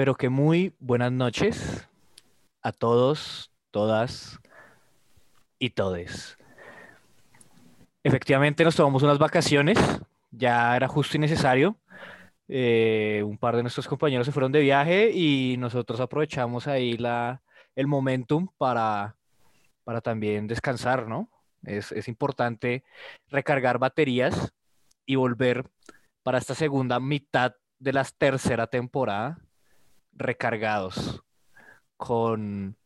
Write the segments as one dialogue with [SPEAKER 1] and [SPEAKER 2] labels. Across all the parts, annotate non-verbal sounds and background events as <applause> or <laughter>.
[SPEAKER 1] pero que muy buenas noches a todos, todas y todes. Efectivamente nos tomamos unas vacaciones, ya era justo y necesario. Eh, un par de nuestros compañeros se fueron de viaje y nosotros aprovechamos ahí la, el momentum para, para también descansar, ¿no? Es, es importante recargar baterías y volver para esta segunda mitad de la tercera temporada recargados con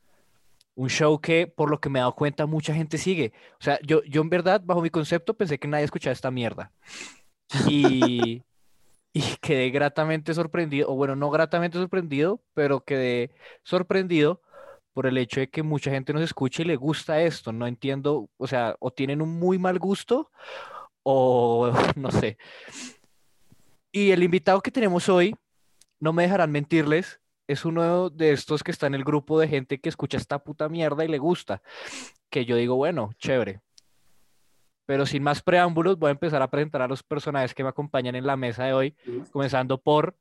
[SPEAKER 1] un show que, por lo que me he dado cuenta, mucha gente sigue. O sea, yo, yo en verdad, bajo mi concepto, pensé que nadie escuchaba esta mierda. Y, y quedé gratamente sorprendido, o bueno, no gratamente sorprendido, pero quedé sorprendido por el hecho de que mucha gente nos escucha y le gusta esto. No entiendo, o sea, o tienen un muy mal gusto, o <laughs> no sé. Y el invitado que tenemos hoy, no me dejarán mentirles, es uno de estos que está en el grupo de gente que escucha esta puta mierda y le gusta. Que yo digo, bueno, chévere. Pero sin más preámbulos, voy a empezar a presentar a los personajes que me acompañan en la mesa de hoy, comenzando por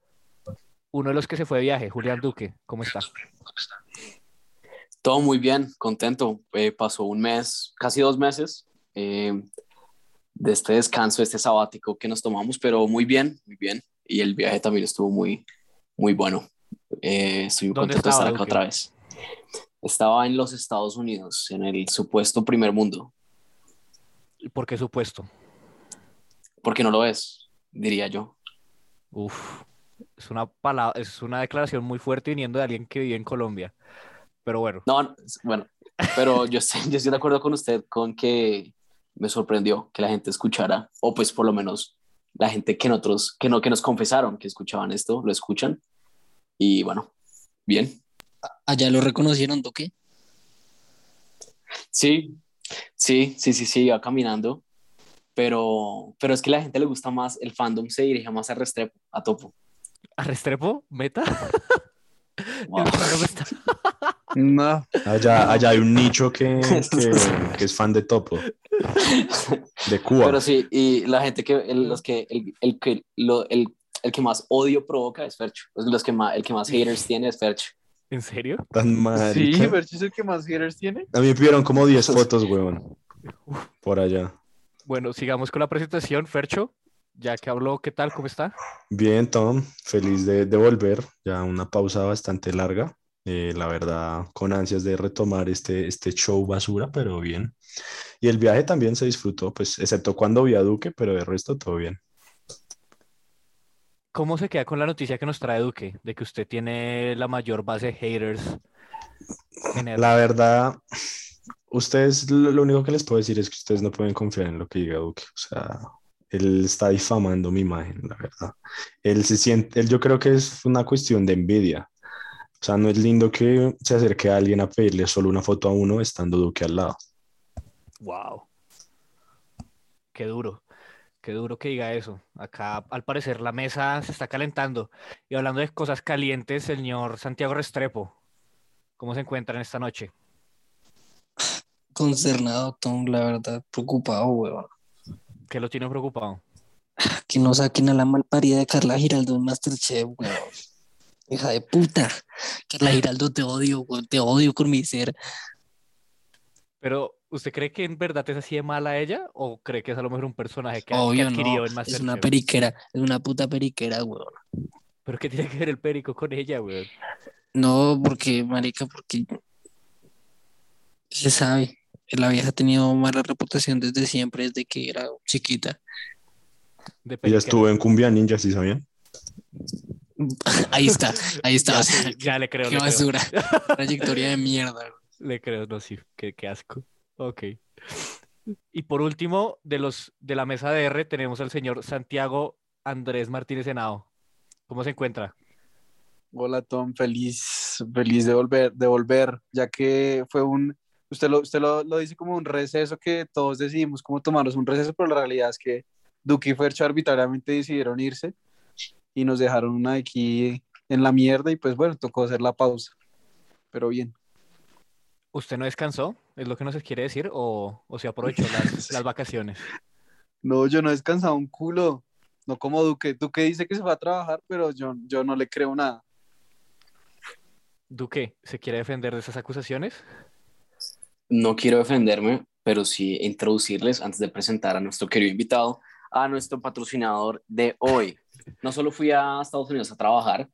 [SPEAKER 1] uno de los que se fue de viaje, Julián Duque. ¿Cómo está?
[SPEAKER 2] Todo muy bien, contento. Eh, pasó un mes, casi dos meses eh, de este descanso, este sabático que nos tomamos, pero muy bien, muy bien. Y el viaje también estuvo muy, muy bueno. Eh, contento de estar acá otra vez. Estaba en los Estados Unidos, en el supuesto primer mundo.
[SPEAKER 1] ¿Por qué supuesto?
[SPEAKER 2] Porque no lo es, diría yo.
[SPEAKER 1] Uf, es una, palabra, es una declaración muy fuerte viniendo de alguien que vive en Colombia. Pero bueno.
[SPEAKER 2] No, bueno, pero yo estoy, <laughs> yo estoy de acuerdo con usted con que me sorprendió que la gente escuchara, o pues por lo menos la gente que nosotros, que no, que nos confesaron que escuchaban esto, lo escuchan. Y bueno, bien.
[SPEAKER 3] ¿Allá lo reconocieron, Duque?
[SPEAKER 2] Sí, sí, sí, sí, sí, iba caminando. Pero, pero es que a la gente le gusta más, el fandom se dirige más a Restrepo, a Topo.
[SPEAKER 1] ¿A Restrepo? ¿Meta? <laughs> <laughs>
[SPEAKER 4] No. Allá, allá hay un nicho que, <laughs> que, es fan de Topo. De Cuba.
[SPEAKER 2] Pero sí, y la gente que, el, los que, el, el, que, lo, el, el que más odio provoca es Fercho. Los que más, el que más haters tiene es Fercho.
[SPEAKER 1] ¿En serio?
[SPEAKER 4] Tan mal.
[SPEAKER 5] Sí, Fercho es el que más haters tiene.
[SPEAKER 4] A mí me pidieron como 10 fotos, weón. Por allá.
[SPEAKER 1] Bueno, sigamos con la presentación. Fercho, ya que habló, ¿qué tal? ¿Cómo está?
[SPEAKER 4] Bien, Tom. Feliz de, de volver. Ya una pausa bastante larga. Eh, la verdad, con ansias de retomar este, este show basura, pero bien. Y el viaje también se disfrutó, pues, excepto cuando vi a Duque, pero de resto todo bien.
[SPEAKER 1] ¿Cómo se queda con la noticia que nos trae Duque de que usted tiene la mayor base de haters?
[SPEAKER 4] La verdad, ustedes, lo único que les puedo decir es que ustedes no pueden confiar en lo que diga Duque. O sea, él está difamando mi imagen, la verdad. Él se siente, él yo creo que es una cuestión de envidia. O sea, no es lindo que se acerque a alguien a pedirle solo una foto a uno estando Duque al lado.
[SPEAKER 1] Wow. Qué duro. Qué duro que diga eso. Acá, al parecer, la mesa se está calentando. Y hablando de cosas calientes, el señor Santiago Restrepo, ¿cómo se encuentra en esta noche?
[SPEAKER 3] Concernado, Tom, la verdad, preocupado, weón.
[SPEAKER 1] ¿Qué lo tiene preocupado?
[SPEAKER 3] Que no saquen a la malparida de Carla Giraldo en Masterchef, weón. Hija de puta. Carla Giraldo, te odio, weón. Te odio con mi ser.
[SPEAKER 1] Pero, ¿usted cree que en verdad es así de mala ella? ¿O cree que es a lo mejor un personaje que, Obvio, que adquirió
[SPEAKER 3] no.
[SPEAKER 1] en Masterchef?
[SPEAKER 3] Es una periquera, es una puta periquera, weón.
[SPEAKER 1] ¿Pero qué tiene que ver el perico con ella, weón?
[SPEAKER 3] No, porque, marica, porque se sabe. La vieja ha tenido mala reputación desde siempre, desde que era chiquita.
[SPEAKER 4] De ella estuvo en Cumbia Ninja, ¿sí sabían? <laughs>
[SPEAKER 3] ahí está, ahí está.
[SPEAKER 1] Ya,
[SPEAKER 3] o sea,
[SPEAKER 1] ya le creo.
[SPEAKER 3] qué
[SPEAKER 1] le creo.
[SPEAKER 3] basura. <laughs> Trayectoria de mierda.
[SPEAKER 1] Le creo, no, sí, qué, qué asco. Ok. Y por último, de los de la mesa de R tenemos al señor Santiago Andrés Martínez Henao. ¿Cómo se encuentra?
[SPEAKER 5] Hola Tom, feliz, feliz de volver, de volver, ya que fue un, usted lo, usted lo, lo dice como un receso que todos decidimos como tomarnos un receso, pero la realidad es que Duque y Fercho arbitrariamente decidieron irse y nos dejaron aquí en la mierda y pues bueno, tocó hacer la pausa, pero bien.
[SPEAKER 1] ¿Usted no descansó? ¿Es lo que nos quiere decir? ¿O, o se <laughs> aprovechó las, las vacaciones?
[SPEAKER 5] No, yo no he descansado un culo, no como Duque, Duque dice que se va a trabajar, pero yo, yo no le creo nada.
[SPEAKER 1] Duque, ¿se quiere defender de esas acusaciones?
[SPEAKER 2] No quiero defenderme, pero sí introducirles antes de presentar a nuestro querido invitado, a nuestro patrocinador de hoy. No solo fui a Estados Unidos a trabajar,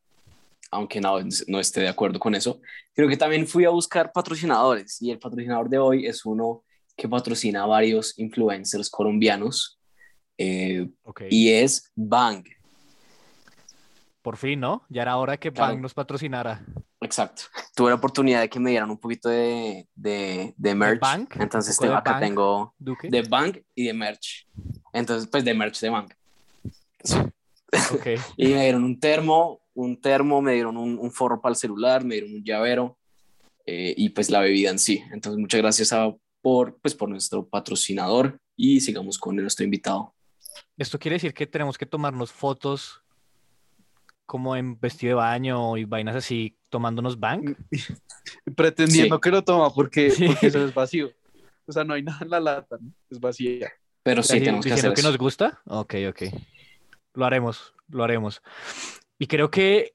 [SPEAKER 2] aunque no, no esté de acuerdo con eso, creo que también fui a buscar patrocinadores y el patrocinador de hoy es uno que patrocina a varios influencers colombianos eh, y es Bang.
[SPEAKER 1] Por fin, ¿no? Ya era hora que Bang nos patrocinara.
[SPEAKER 2] Exacto. Tuve la oportunidad de que me dieran un poquito de, de, de merch.
[SPEAKER 1] Bank?
[SPEAKER 2] Entonces acá tengo de Bank y de merch. Entonces, pues de merch de Bank.
[SPEAKER 1] Okay. <laughs>
[SPEAKER 2] y me dieron un termo, un termo, me dieron un, forro para el celular, me dieron un llavero eh, y pues la bebida en sí. Entonces, muchas gracias a, por, pues, por nuestro patrocinador y sigamos con nuestro invitado.
[SPEAKER 1] Esto quiere decir que tenemos que tomarnos fotos como en vestido de baño y vainas así, tomándonos bank. <laughs>
[SPEAKER 5] Pretendiendo que lo toma porque, eso es vacío. O sea, no hay nada en la lata, es vacía.
[SPEAKER 2] Pero sí, tenemos que hacer
[SPEAKER 1] que nos gusta? Ok, ok. Lo haremos, lo haremos. Y creo que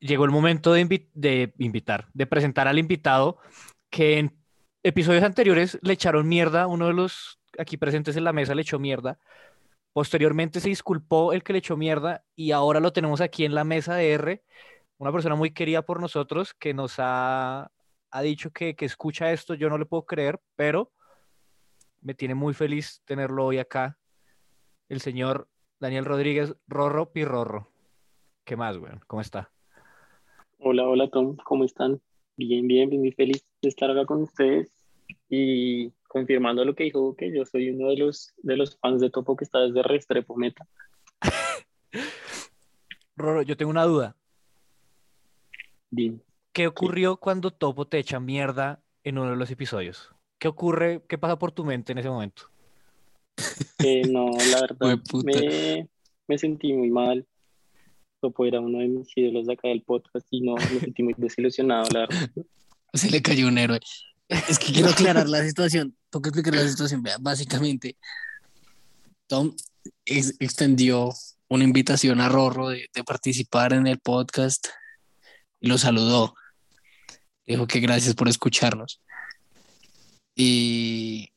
[SPEAKER 1] llegó el momento de, invitar, de presentar al invitado que en episodios anteriores le echaron mierda, uno de los aquí presentes en la mesa le echó mierda Posteriormente se disculpó el que le echó mierda y ahora lo tenemos aquí en la mesa de R, una persona muy querida por nosotros que nos ha, ha dicho que, que escucha esto, yo no le puedo creer, pero me tiene muy feliz tenerlo hoy acá, el señor Daniel Rodríguez Rorro Pirrorro. ¿Qué más, güey? ¿Cómo está?
[SPEAKER 6] Hola, hola Tom, ¿cómo están? Bien, bien, muy feliz de estar acá con ustedes y confirmando lo que dijo que yo soy uno de los, de los fans de Topo que está desde Restrepo Meta. <laughs>
[SPEAKER 1] Roro, yo tengo una duda.
[SPEAKER 6] Dime.
[SPEAKER 1] ¿Qué ocurrió cuando Topo te echa mierda en uno de los episodios? ¿Qué ocurre? ¿Qué pasa por tu mente en ese momento?
[SPEAKER 6] Eh, no, la verdad, <laughs> me, me, sentí muy mal. Topo era uno de mis ídolos de acá del podcast y no, me sentí muy desilusionado, la verdad. <laughs>
[SPEAKER 3] Se le cayó un héroe. Es que quiero aclarar la situación. Tengo que explicar la situación. básicamente, Tom extendió una invitación a Rorro de, participar en el podcast y lo saludó. Dijo que gracias por escucharnos. Y,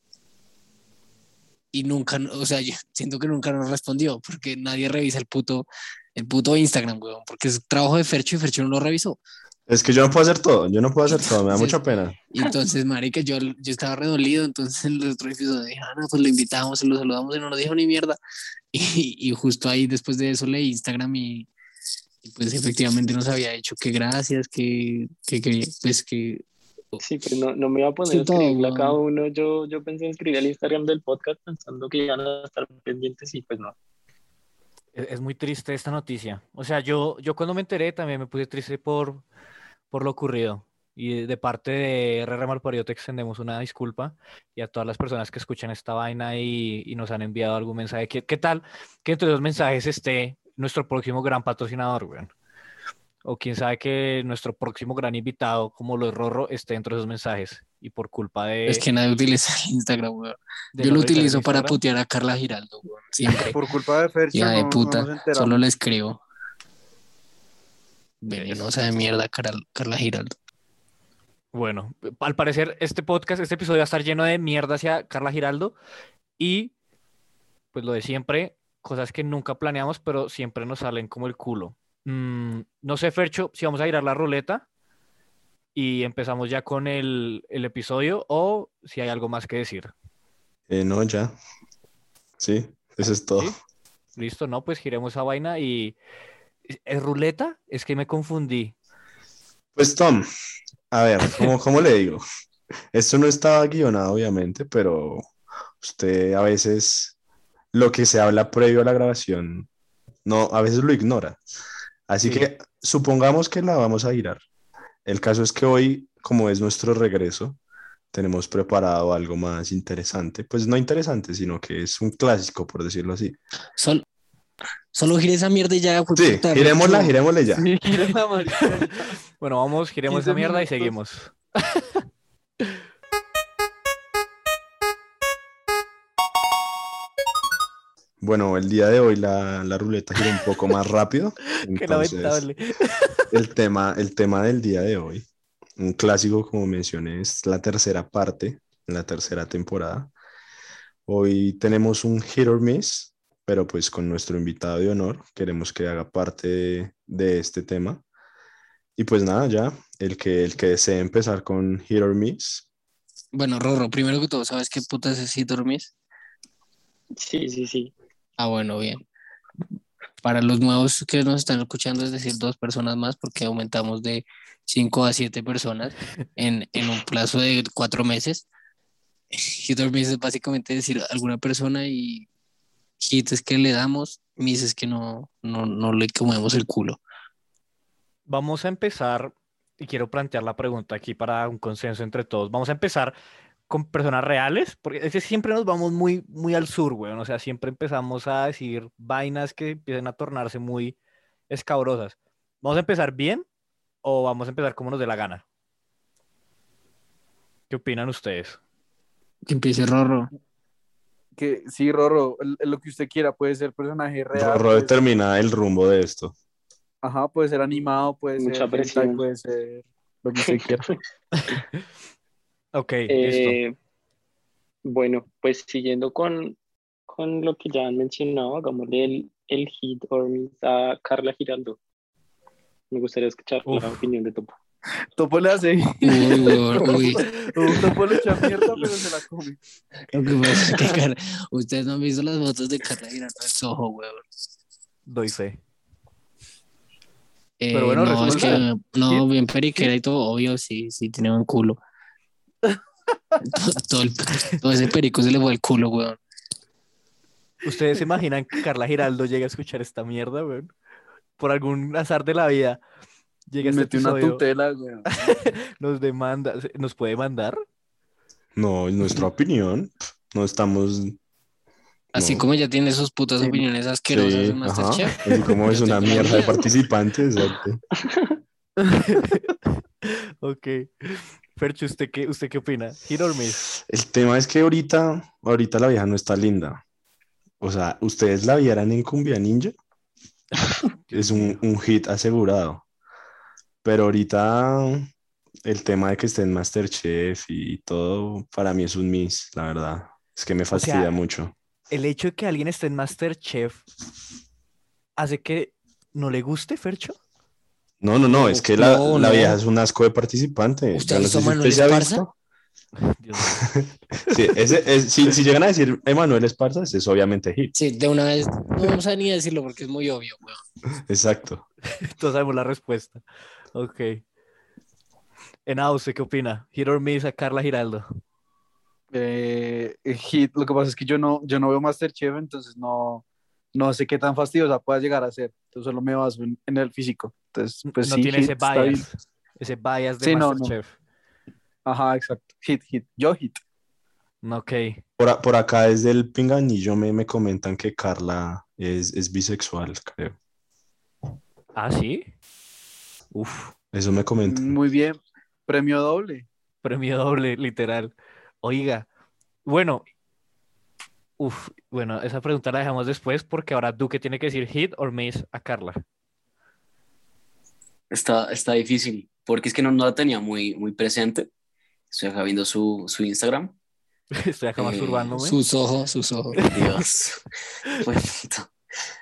[SPEAKER 3] y nunca, o sea, yo siento que nunca nos respondió porque nadie revisa el puto, el puto Instagram, weón, porque es trabajo de Fercho y Fercho no lo revisó.
[SPEAKER 4] Es que yo no puedo hacer todo, yo no puedo hacer todo, me da mucha pena.
[SPEAKER 3] Y entonces, marica, yo, yo estaba redolido, entonces en el otro episodio dije, ah, no, pues lo invitamos, lo saludamos y no nos dijo ni mierda. Y, y justo ahí, después de eso, leí Instagram y, pues efectivamente nos había dicho que gracias, que, que, que pues que...
[SPEAKER 6] Sí, pero no, no me iba a poner a escribirle a cada uno, yo, yo pensé en escribir al Instagram del podcast pensando que iban a estar pendientes y pues no.
[SPEAKER 1] Es, muy triste esta noticia. O sea, yo, yo cuando me enteré también me puse triste por por lo ocurrido. Y de parte de RR Malparido te extendemos una disculpa y a todas las personas que escuchan esta vaina y, y nos han enviado algún mensaje. ¿Qué, ¿Qué, tal que entre los mensajes esté nuestro próximo gran patrocinador, weón? O quién sabe que nuestro próximo gran invitado, como lo es Rorro, esté entre esos mensajes. Y por culpa de.
[SPEAKER 3] Es que nadie utiliza el Instagram, weón. Yo lo utilizo para putear a Carla Giraldo, weón. Siempre. <laughs>
[SPEAKER 5] Por culpa de Fer,
[SPEAKER 3] Ya de puta. solo le escribo. Venenosa de mierda, Carla Giraldo.
[SPEAKER 1] Bueno, al parecer este podcast, este episodio va a estar lleno de mierda hacia Carla Giraldo y pues lo de siempre, cosas que nunca planeamos, pero siempre nos salen como el culo. Mm, no sé, Fercho, si vamos a ir a la ruleta y empezamos ya con el, episodio o si hay algo más que decir.
[SPEAKER 4] Eh, no, ya. Sí, eso es todo.
[SPEAKER 1] Listo, no, pues giremos a vaina y ¿Es ruleta? Es que me confundí.
[SPEAKER 4] Pues Tom, a ver, ¿cómo, <laughs> le digo? Esto no estaba guionado, obviamente, pero usted a veces lo que se habla previo a la grabación, no, a veces lo ignora. Así que supongamos que la vamos a girar. El caso es que hoy, como es nuestro regreso, tenemos preparado algo más interesante. Pues no interesante, sino que es un clásico, por decirlo así.
[SPEAKER 3] Sol, Solo gire esa mierda y ya.
[SPEAKER 4] Sí, girémosla, girémosle ya. <laughs>
[SPEAKER 1] bueno, vamos, giremos esa mierda y seguimos. <laughs>
[SPEAKER 4] Bueno, el día de hoy la, la ruleta gira un poco más rápido. <laughs>
[SPEAKER 1] Qué lamentable.
[SPEAKER 4] el tema, el tema del día de hoy, un clásico, como mencioné, es la tercera parte, la tercera temporada. Hoy tenemos un hit or miss, pero pues con nuestro invitado de honor queremos que haga parte de, de este tema. Y pues nada, ya, el que, el que desee empezar con hit or miss,
[SPEAKER 3] Bueno, Rorro, primero que todo, ¿sabes qué putas es si dormís?
[SPEAKER 6] Sí, sí, sí.
[SPEAKER 3] Ah, bueno, bien. Para los nuevos que nos están escuchando, es decir, dos personas más, porque aumentamos de cinco a siete personas en, en un plazo de cuatro meses. Hit miss es básicamente decir alguna persona y hit es que le damos, miss es que no, no, no le comemos el culo.
[SPEAKER 1] Vamos a empezar, y quiero plantear la pregunta aquí para un consenso entre todos. Vamos a empezar con personas reales, porque es que siempre nos vamos muy, muy al sur, weón. O sea, siempre empezamos a decir vainas que empiezan a tornarse muy escabrosas. ¿Vamos a empezar bien o vamos a empezar como nos dé la gana? ¿Qué opinan ustedes?
[SPEAKER 3] Que empiece Rorro.
[SPEAKER 5] Que sí, Rorro, lo que usted quiera, puede ser personaje real.
[SPEAKER 4] Rorro
[SPEAKER 5] ser-
[SPEAKER 4] determina el rumbo de esto.
[SPEAKER 5] Ajá, puede ser animado, puede
[SPEAKER 6] Mucha
[SPEAKER 5] ser
[SPEAKER 6] presión.
[SPEAKER 5] puede ser lo que usted quiera. <laughs>
[SPEAKER 1] Ok, listo.
[SPEAKER 6] Eh, bueno, pues siguiendo con, con lo que ya han mencionado, hagámosle el, el hit or miss a Carla Giraldo. Me gustaría escuchar
[SPEAKER 1] Uf.
[SPEAKER 6] la opinión de Topo.
[SPEAKER 5] Topo le hace.
[SPEAKER 3] Uy, uy. <laughs>
[SPEAKER 5] Topo le echa mierda, pero se la come.
[SPEAKER 3] Lo que pasa es que Car- ustedes no han visto las fotos de Carla girando el sojo, weón.
[SPEAKER 1] Doy fe.
[SPEAKER 3] Eh,
[SPEAKER 1] Pero bueno,
[SPEAKER 3] no, es que no, bien periquera y todo, obvio, sí, sí, tiene buen culo. Todo, <laughs> todo el- todo ese perico se le fue el culo, weón.
[SPEAKER 1] ¿Ustedes se imaginan que Carla Giraldo llegue a escuchar esta mierda, weón? Por algún azar de la vida. Llega este
[SPEAKER 5] Metió una tutela, güey. <laughs>
[SPEAKER 1] nos demanda, ¿nos puede mandar?
[SPEAKER 4] No, en nuestra opinión, no estamos.
[SPEAKER 3] Así
[SPEAKER 4] No.
[SPEAKER 3] como ella tiene sus putas
[SPEAKER 5] Sí.
[SPEAKER 3] opiniones asquerosas
[SPEAKER 4] Sí,
[SPEAKER 3] en. Masterchef.
[SPEAKER 4] Así como es <laughs> una mierda de participantes. exacto.
[SPEAKER 1] Ok. Fercho, ¿usted qué, ¿usted qué opina? ¿Hit or miss?
[SPEAKER 4] El tema es que ahorita, ahorita la vieja no está linda. O sea, ustedes la vieran en Cumbia Ninja. <laughs> Es un, un hit asegurado. Pero ahorita el tema de que esté en Masterchef y todo, para mí es un miss, la verdad. Es que me fastidia
[SPEAKER 1] sea,
[SPEAKER 4] mucho.
[SPEAKER 1] ¿El hecho de que alguien esté en Masterchef hace que no le guste, Fercho?
[SPEAKER 4] No, no, no, es que la,
[SPEAKER 3] No,
[SPEAKER 4] la
[SPEAKER 3] no.
[SPEAKER 4] vieja es un asco de participante.
[SPEAKER 3] ¿Usted
[SPEAKER 4] no sé si
[SPEAKER 3] a Manuel
[SPEAKER 4] usted se ha
[SPEAKER 3] Esparza?
[SPEAKER 4] visto. <laughs>
[SPEAKER 1] Dios mío. <laughs>
[SPEAKER 4] Sí, ese es- si, si llegan a decir Emanuel Esparza, es obviamente hit.
[SPEAKER 3] Sí, de una vez, no vamos a ni decirlo porque es muy obvio, weón.
[SPEAKER 4] Exacto. <laughs>
[SPEAKER 1] Todos sabemos la respuesta. Ok. Enao, ¿usted qué opina? ¿Hit or miss a Carla Giraldo?
[SPEAKER 5] Eh, hit, lo que pasa es que yo no, yo no veo Masterchef, entonces no, no sé qué tan fastidiosa pueda llegar a ser. Entonces solo me baso en, en el físico. Entonces, pues
[SPEAKER 1] no
[SPEAKER 5] sí,
[SPEAKER 1] tiene
[SPEAKER 5] hit,
[SPEAKER 1] ese bias. Ese bias de
[SPEAKER 5] Sí, no, no.
[SPEAKER 1] Masterchef.
[SPEAKER 5] Ajá, exacto. Hit, hit. Yo hit.
[SPEAKER 1] Ok.
[SPEAKER 4] Por, a- por acá desde el pinganillo me, me comentan que Carla es, es bisexual, creo.
[SPEAKER 1] ¿Ah, sí? Uf,
[SPEAKER 4] Eso me comentan.
[SPEAKER 5] Muy bien. Premio doble.
[SPEAKER 1] premio doble, literal. Oiga, bueno, uf, bueno, esa pregunta la dejamos después porque ahora Duque tiene que decir hit or miss a Carla.
[SPEAKER 2] Está, está difícil, porque es que no, no la tenía muy, muy presente. Estoy acá viendo su, su Instagram. <laughs>
[SPEAKER 1] Estoy acá
[SPEAKER 2] Eh,
[SPEAKER 1] masturbándome.
[SPEAKER 3] Sus ojos, sus ojos.
[SPEAKER 2] Dios. <laughs> Pobrecito.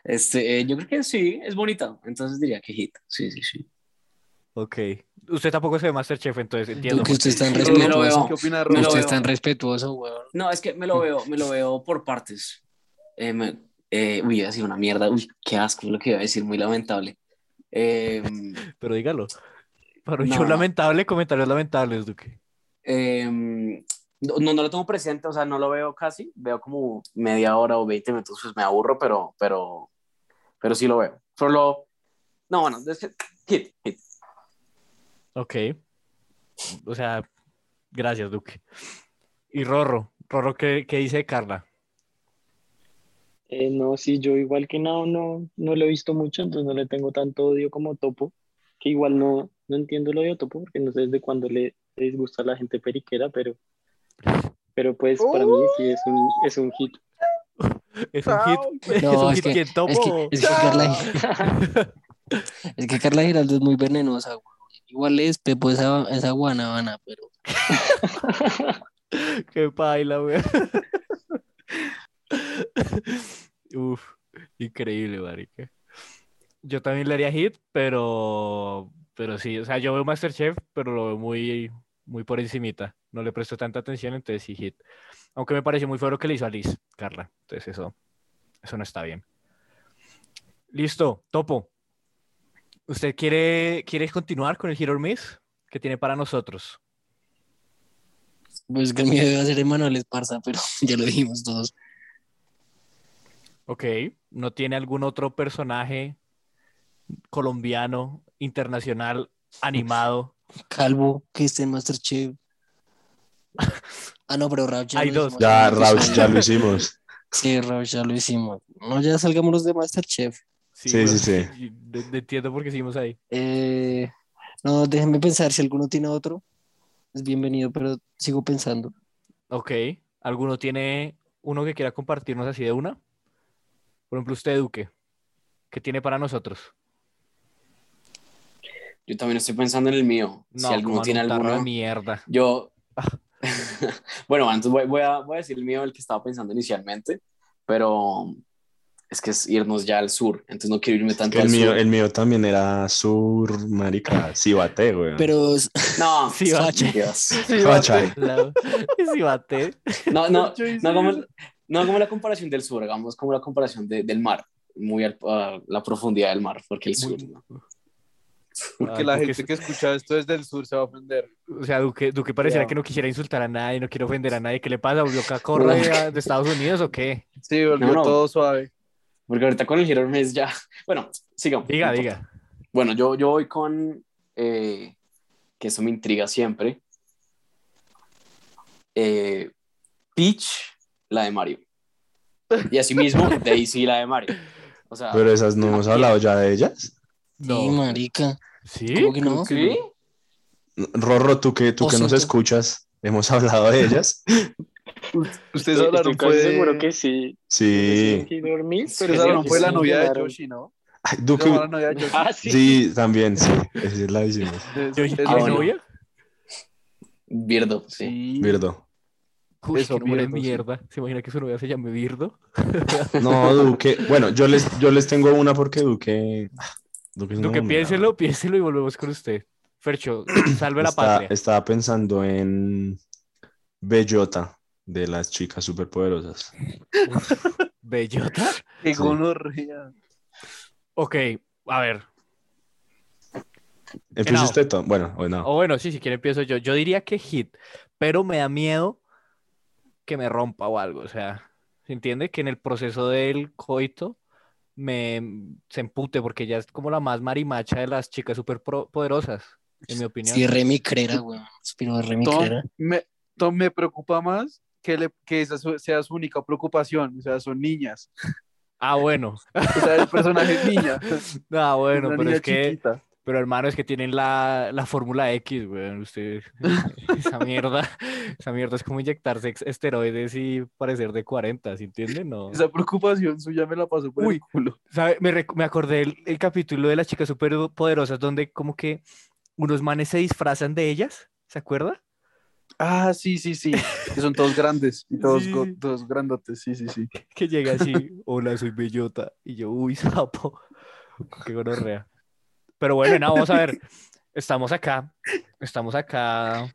[SPEAKER 2] Este, eh, yo creo que sí, es bonita. Entonces diría que hit. Sí, sí, sí.
[SPEAKER 1] Ok. Usted tampoco se ve Masterchef, entonces entiendo.
[SPEAKER 3] Que usted es tan respetuoso.
[SPEAKER 5] ¿Qué opina
[SPEAKER 2] lo
[SPEAKER 3] Usted
[SPEAKER 5] Rob?
[SPEAKER 3] es tan respetuoso, weón.
[SPEAKER 2] No, es que me lo veo, me lo veo por partes. Eh, me- eh, uy, iba a decir una mierda. Uy, qué asco lo que iba a decir, muy lamentable. Eh,
[SPEAKER 1] Pero dígalo. Para
[SPEAKER 2] No, no.
[SPEAKER 1] lamentable, comentarios lamentables, Duque.
[SPEAKER 2] eh, no, no lo tengo presente, o sea, no lo veo casi. Veo como media hora o 20 minutos, pues me aburro, pero, pero, pero sí lo veo. Solo, no, bueno, hit, hit.
[SPEAKER 1] Ok. O sea, gracias, Duque. Y Rorro, Rorro, ¿qué, qué dice Carla?
[SPEAKER 6] Eh, no, sí, yo igual que no, no, no lo he visto mucho, entonces no le tengo tanto odio como Topo, que igual no, no entiendo lo de Topo, porque no sé desde cuándo le, le disgusta a la gente periquera, pero, pero pues para mí sí es un, es un hit. <laughs>
[SPEAKER 1] Es un hit. Es
[SPEAKER 3] No,
[SPEAKER 1] un
[SPEAKER 3] es
[SPEAKER 1] hit
[SPEAKER 3] que-
[SPEAKER 1] topo.
[SPEAKER 3] Es que, es que Carla, es que Carla Giraldo es muy venenosa, güey. Igual es Pepo esa, esa guanabana, pero <laughs>
[SPEAKER 1] Qué paila, güey. <laughs> <laughs> Uf, increíble, marica. Yo también le haría hit, pero, pero sí, o sea, yo veo Masterchef, pero lo veo muy, muy por encimita. No le presto tanta atención, entonces sí hit. Aunque me pareció muy feo que le hizo a Liz, Carla. Entonces eso, eso no está bien. Listo, Topo. ¿Usted quiere, quiere continuar con el Hero Miss que tiene para nosotros?
[SPEAKER 3] pues que el mío debe ser Emanuel Esparza, pero <laughs> ya lo dijimos todos.
[SPEAKER 1] Ok, ¿no tiene algún otro personaje colombiano, internacional, animado?
[SPEAKER 3] Calvo, que esté en Masterchef. Ah, no, pero Rauch ya
[SPEAKER 1] Hay
[SPEAKER 3] lo
[SPEAKER 1] dos.
[SPEAKER 3] hicimos.
[SPEAKER 4] Ya,
[SPEAKER 3] Sí,
[SPEAKER 4] Rauch, <laughs> ya lo hicimos.
[SPEAKER 3] Sí, Rauch ya lo hicimos. No, ya salgamos los de Masterchef.
[SPEAKER 4] Sí, sí, sí.
[SPEAKER 1] no- no entiendo por qué seguimos ahí.
[SPEAKER 3] Eh, no, déjenme pensar si alguno tiene otro. Es bienvenido, pero sigo pensando.
[SPEAKER 1] Ok, ¿alguno tiene uno que quiera compartirnos así de una? Por ejemplo, usted, Duque, ¿qué tiene para nosotros?
[SPEAKER 2] Yo también estoy pensando en el mío. si alguno tiene alguno.
[SPEAKER 1] mierda.
[SPEAKER 2] Yo. <laughs> <laughs> bueno, antes voy, voy a, voy a decir el mío, el que estaba pensando inicialmente, pero es que es irnos ya al sur, entonces no quiero irme tanto
[SPEAKER 4] El
[SPEAKER 2] al
[SPEAKER 4] mío,
[SPEAKER 2] sur.
[SPEAKER 4] el mío también era sur, marica, Cibate, güey.
[SPEAKER 3] Pero
[SPEAKER 2] No,
[SPEAKER 1] Sí, va.
[SPEAKER 2] Dios.
[SPEAKER 4] Guacha.
[SPEAKER 1] La- Sí, bate.
[SPEAKER 2] no, no, no
[SPEAKER 5] eso.
[SPEAKER 2] No hagamos la comparación del sur, hagamos como la comparación de- del mar, muy al- a la profundidad del mar, porque el sur. ¿no?
[SPEAKER 5] Porque
[SPEAKER 1] Ay,
[SPEAKER 5] la
[SPEAKER 1] Duque
[SPEAKER 5] gente
[SPEAKER 1] es-
[SPEAKER 5] que escucha esto desde el sur se va a ofender.
[SPEAKER 1] O sea, Duque, Duque pareciera que no quisiera insultar a nadie, no quiere ofender a nadie. ¿Qué le pasa? ¿Volvió cacorra de, de Estados Unidos o qué?
[SPEAKER 5] Sí, volvió
[SPEAKER 2] No, no.
[SPEAKER 5] todo suave.
[SPEAKER 2] Porque ahorita con el Hero Mes ya. Bueno, sigamos.
[SPEAKER 1] Diga, diga.
[SPEAKER 2] Bueno, yo, yo voy con. eh, que eso me intriga siempre. Eh, Peach, la de Mario. Y asimismo, Daisy, la de Mario. O sea,
[SPEAKER 4] Pero esas no hemos hablado ya de ellas.
[SPEAKER 3] sí, marica.
[SPEAKER 1] ¿Sí?
[SPEAKER 3] ¿Cómo que no?
[SPEAKER 2] ¿sí?
[SPEAKER 4] Rorro, tú que, tú que nos escuchas, hemos hablado de ellas. <laughs>
[SPEAKER 5] Ustedes hablaron
[SPEAKER 6] estoy
[SPEAKER 5] fue
[SPEAKER 6] seguro que sí.
[SPEAKER 4] Sí.
[SPEAKER 6] Sí, dormí, pero creo
[SPEAKER 5] hablaron fue la
[SPEAKER 6] sí
[SPEAKER 5] novia de. Yoshi, ¿no?
[SPEAKER 4] Ay, Duque,
[SPEAKER 5] hablaron la novia de Yoshi. <laughs>
[SPEAKER 6] Ah, sí.
[SPEAKER 4] sí, también, sí. Esa la hicimos.
[SPEAKER 5] Es-
[SPEAKER 1] ¿Yo
[SPEAKER 5] es-
[SPEAKER 1] ¿Tiene
[SPEAKER 2] Ah, bueno.
[SPEAKER 1] novia?
[SPEAKER 2] Birdo, sí.
[SPEAKER 5] Sí.
[SPEAKER 4] Birdo.
[SPEAKER 1] Uy,
[SPEAKER 5] Eso,
[SPEAKER 1] mierda. ¿Se imagina que su novia se llame Birdo? <laughs>
[SPEAKER 4] No, Duque. Bueno, yo les, yo les tengo una porque Duque. Duque, es
[SPEAKER 1] Duque, piénselo, piénselo y volvemos con usted. Fercho, <clears throat> salve la
[SPEAKER 4] Está-
[SPEAKER 1] patria.
[SPEAKER 4] Estaba pensando en Bellota de las chicas superpoderosas.
[SPEAKER 1] Bellota. <laughs>
[SPEAKER 5] Qué
[SPEAKER 4] Sí.
[SPEAKER 5] gonorrea.
[SPEAKER 1] Ok, a ver.
[SPEAKER 4] Empieza usted, Tom. Bueno, o no.
[SPEAKER 1] O bueno, sí, si quiere empiezo yo. Yo diría que hit, pero me da miedo que me rompa o algo. O sea, ¿se entiende? Que en el proceso del coito me se empute porque ella es como la más marimacha de las chicas súper poderosas, en mi opinión.
[SPEAKER 3] Sí, Remy Crera, güey. De Remy
[SPEAKER 5] Tom
[SPEAKER 3] Crera.
[SPEAKER 5] me, Tom me preocupa más que, le, que esa su- sea su única preocupación. O sea, son niñas.
[SPEAKER 1] Ah, bueno. <laughs>
[SPEAKER 5] O sea, el personaje es niña. <laughs>
[SPEAKER 1] Ah, bueno,
[SPEAKER 5] Una
[SPEAKER 1] pero es que. Pero hermano, es que tienen la, la fórmula X, weón. Usted, <laughs> esa mierda, esa mierda es como inyectarse esteroides y parecer de 40, ¿sí entiende? No.
[SPEAKER 5] Esa preocupación suya me la pasó por
[SPEAKER 1] Uy.
[SPEAKER 5] el culo.
[SPEAKER 1] ¿Sabe? Me, acordé el, el capítulo de las chicas superpoderosas donde como que unos manes se disfrazan de ellas, ¿se acuerda?
[SPEAKER 5] Ah, sí, sí, sí. Que son todos grandes y todos,
[SPEAKER 1] Sí.
[SPEAKER 5] todos grandotes. Sí, sí, sí.
[SPEAKER 1] Que llega así, hola, soy bellota, y yo, uy, sapo, qué gonorrea. Pero bueno, nada, vamos a ver, <laughs> estamos acá, estamos acá,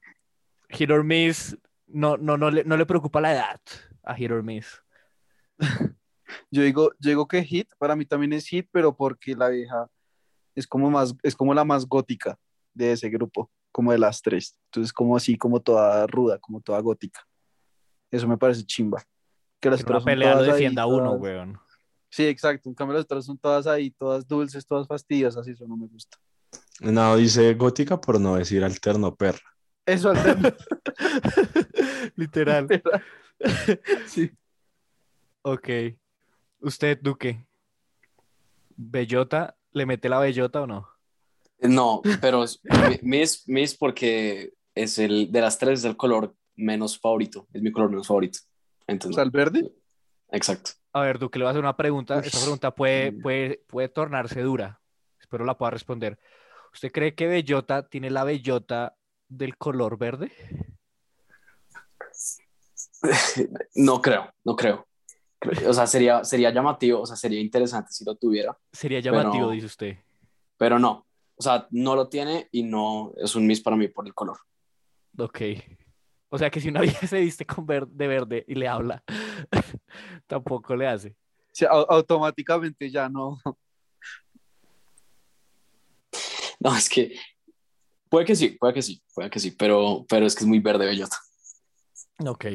[SPEAKER 1] Hit or Miss, no, no, no, le, no le preocupa la edad a Hit or Miss. <laughs>
[SPEAKER 5] Yo digo, yo digo que Hit, para mí también es Hit, pero porque la vieja es como más, es como la más gótica de ese grupo, como de las tres. Entonces, como así, como toda ruda, como toda gótica. Eso me parece chimba. Que las
[SPEAKER 1] una pelea lo
[SPEAKER 5] ahí,
[SPEAKER 1] defienda uno,
[SPEAKER 5] todas-
[SPEAKER 1] weón.
[SPEAKER 5] Sí, exacto. En cambio, las otras son todas ahí, todas dulces, todas fastidiosas, y eso no me gusta.
[SPEAKER 4] No, dice gótica por no decir alterno perra.
[SPEAKER 5] Eso alterna. <laughs>
[SPEAKER 1] Literal. <laughs>
[SPEAKER 5] sí.
[SPEAKER 1] Ok. Usted, Duque. ¿Bellota? ¿Le mete la bellota o no?
[SPEAKER 2] No, pero Miss, Miss porque es el de las tres es el color menos favorito, es mi color menos favorito.
[SPEAKER 5] O
[SPEAKER 2] Entonces,
[SPEAKER 5] sea, el verde.
[SPEAKER 2] exacto.
[SPEAKER 1] A ver, Duque, le voy a hacer una pregunta. Esta pregunta puede, puede, puede tornarse dura. Espero la pueda responder. ¿Usted cree que Bellota tiene la bellota del color verde? <laughs>
[SPEAKER 2] No creo, no creo. O sea, sería, sería llamativo, o sea, sería interesante si lo tuviera.
[SPEAKER 1] Sería llamativo,
[SPEAKER 2] Pero-
[SPEAKER 1] dice usted.
[SPEAKER 2] Pero no, o sea, no lo tiene y no es un miss para mí por el color.
[SPEAKER 1] Ok. O sea que si una <laughs> vieja se viste con ver- de verde y le habla, <laughs> tampoco le hace.
[SPEAKER 5] Sí, automáticamente ya no. <laughs>
[SPEAKER 2] No, es que puede que sí, puede que sí, puede que sí, pero, pero es que es muy verde bellota.
[SPEAKER 1] Ok.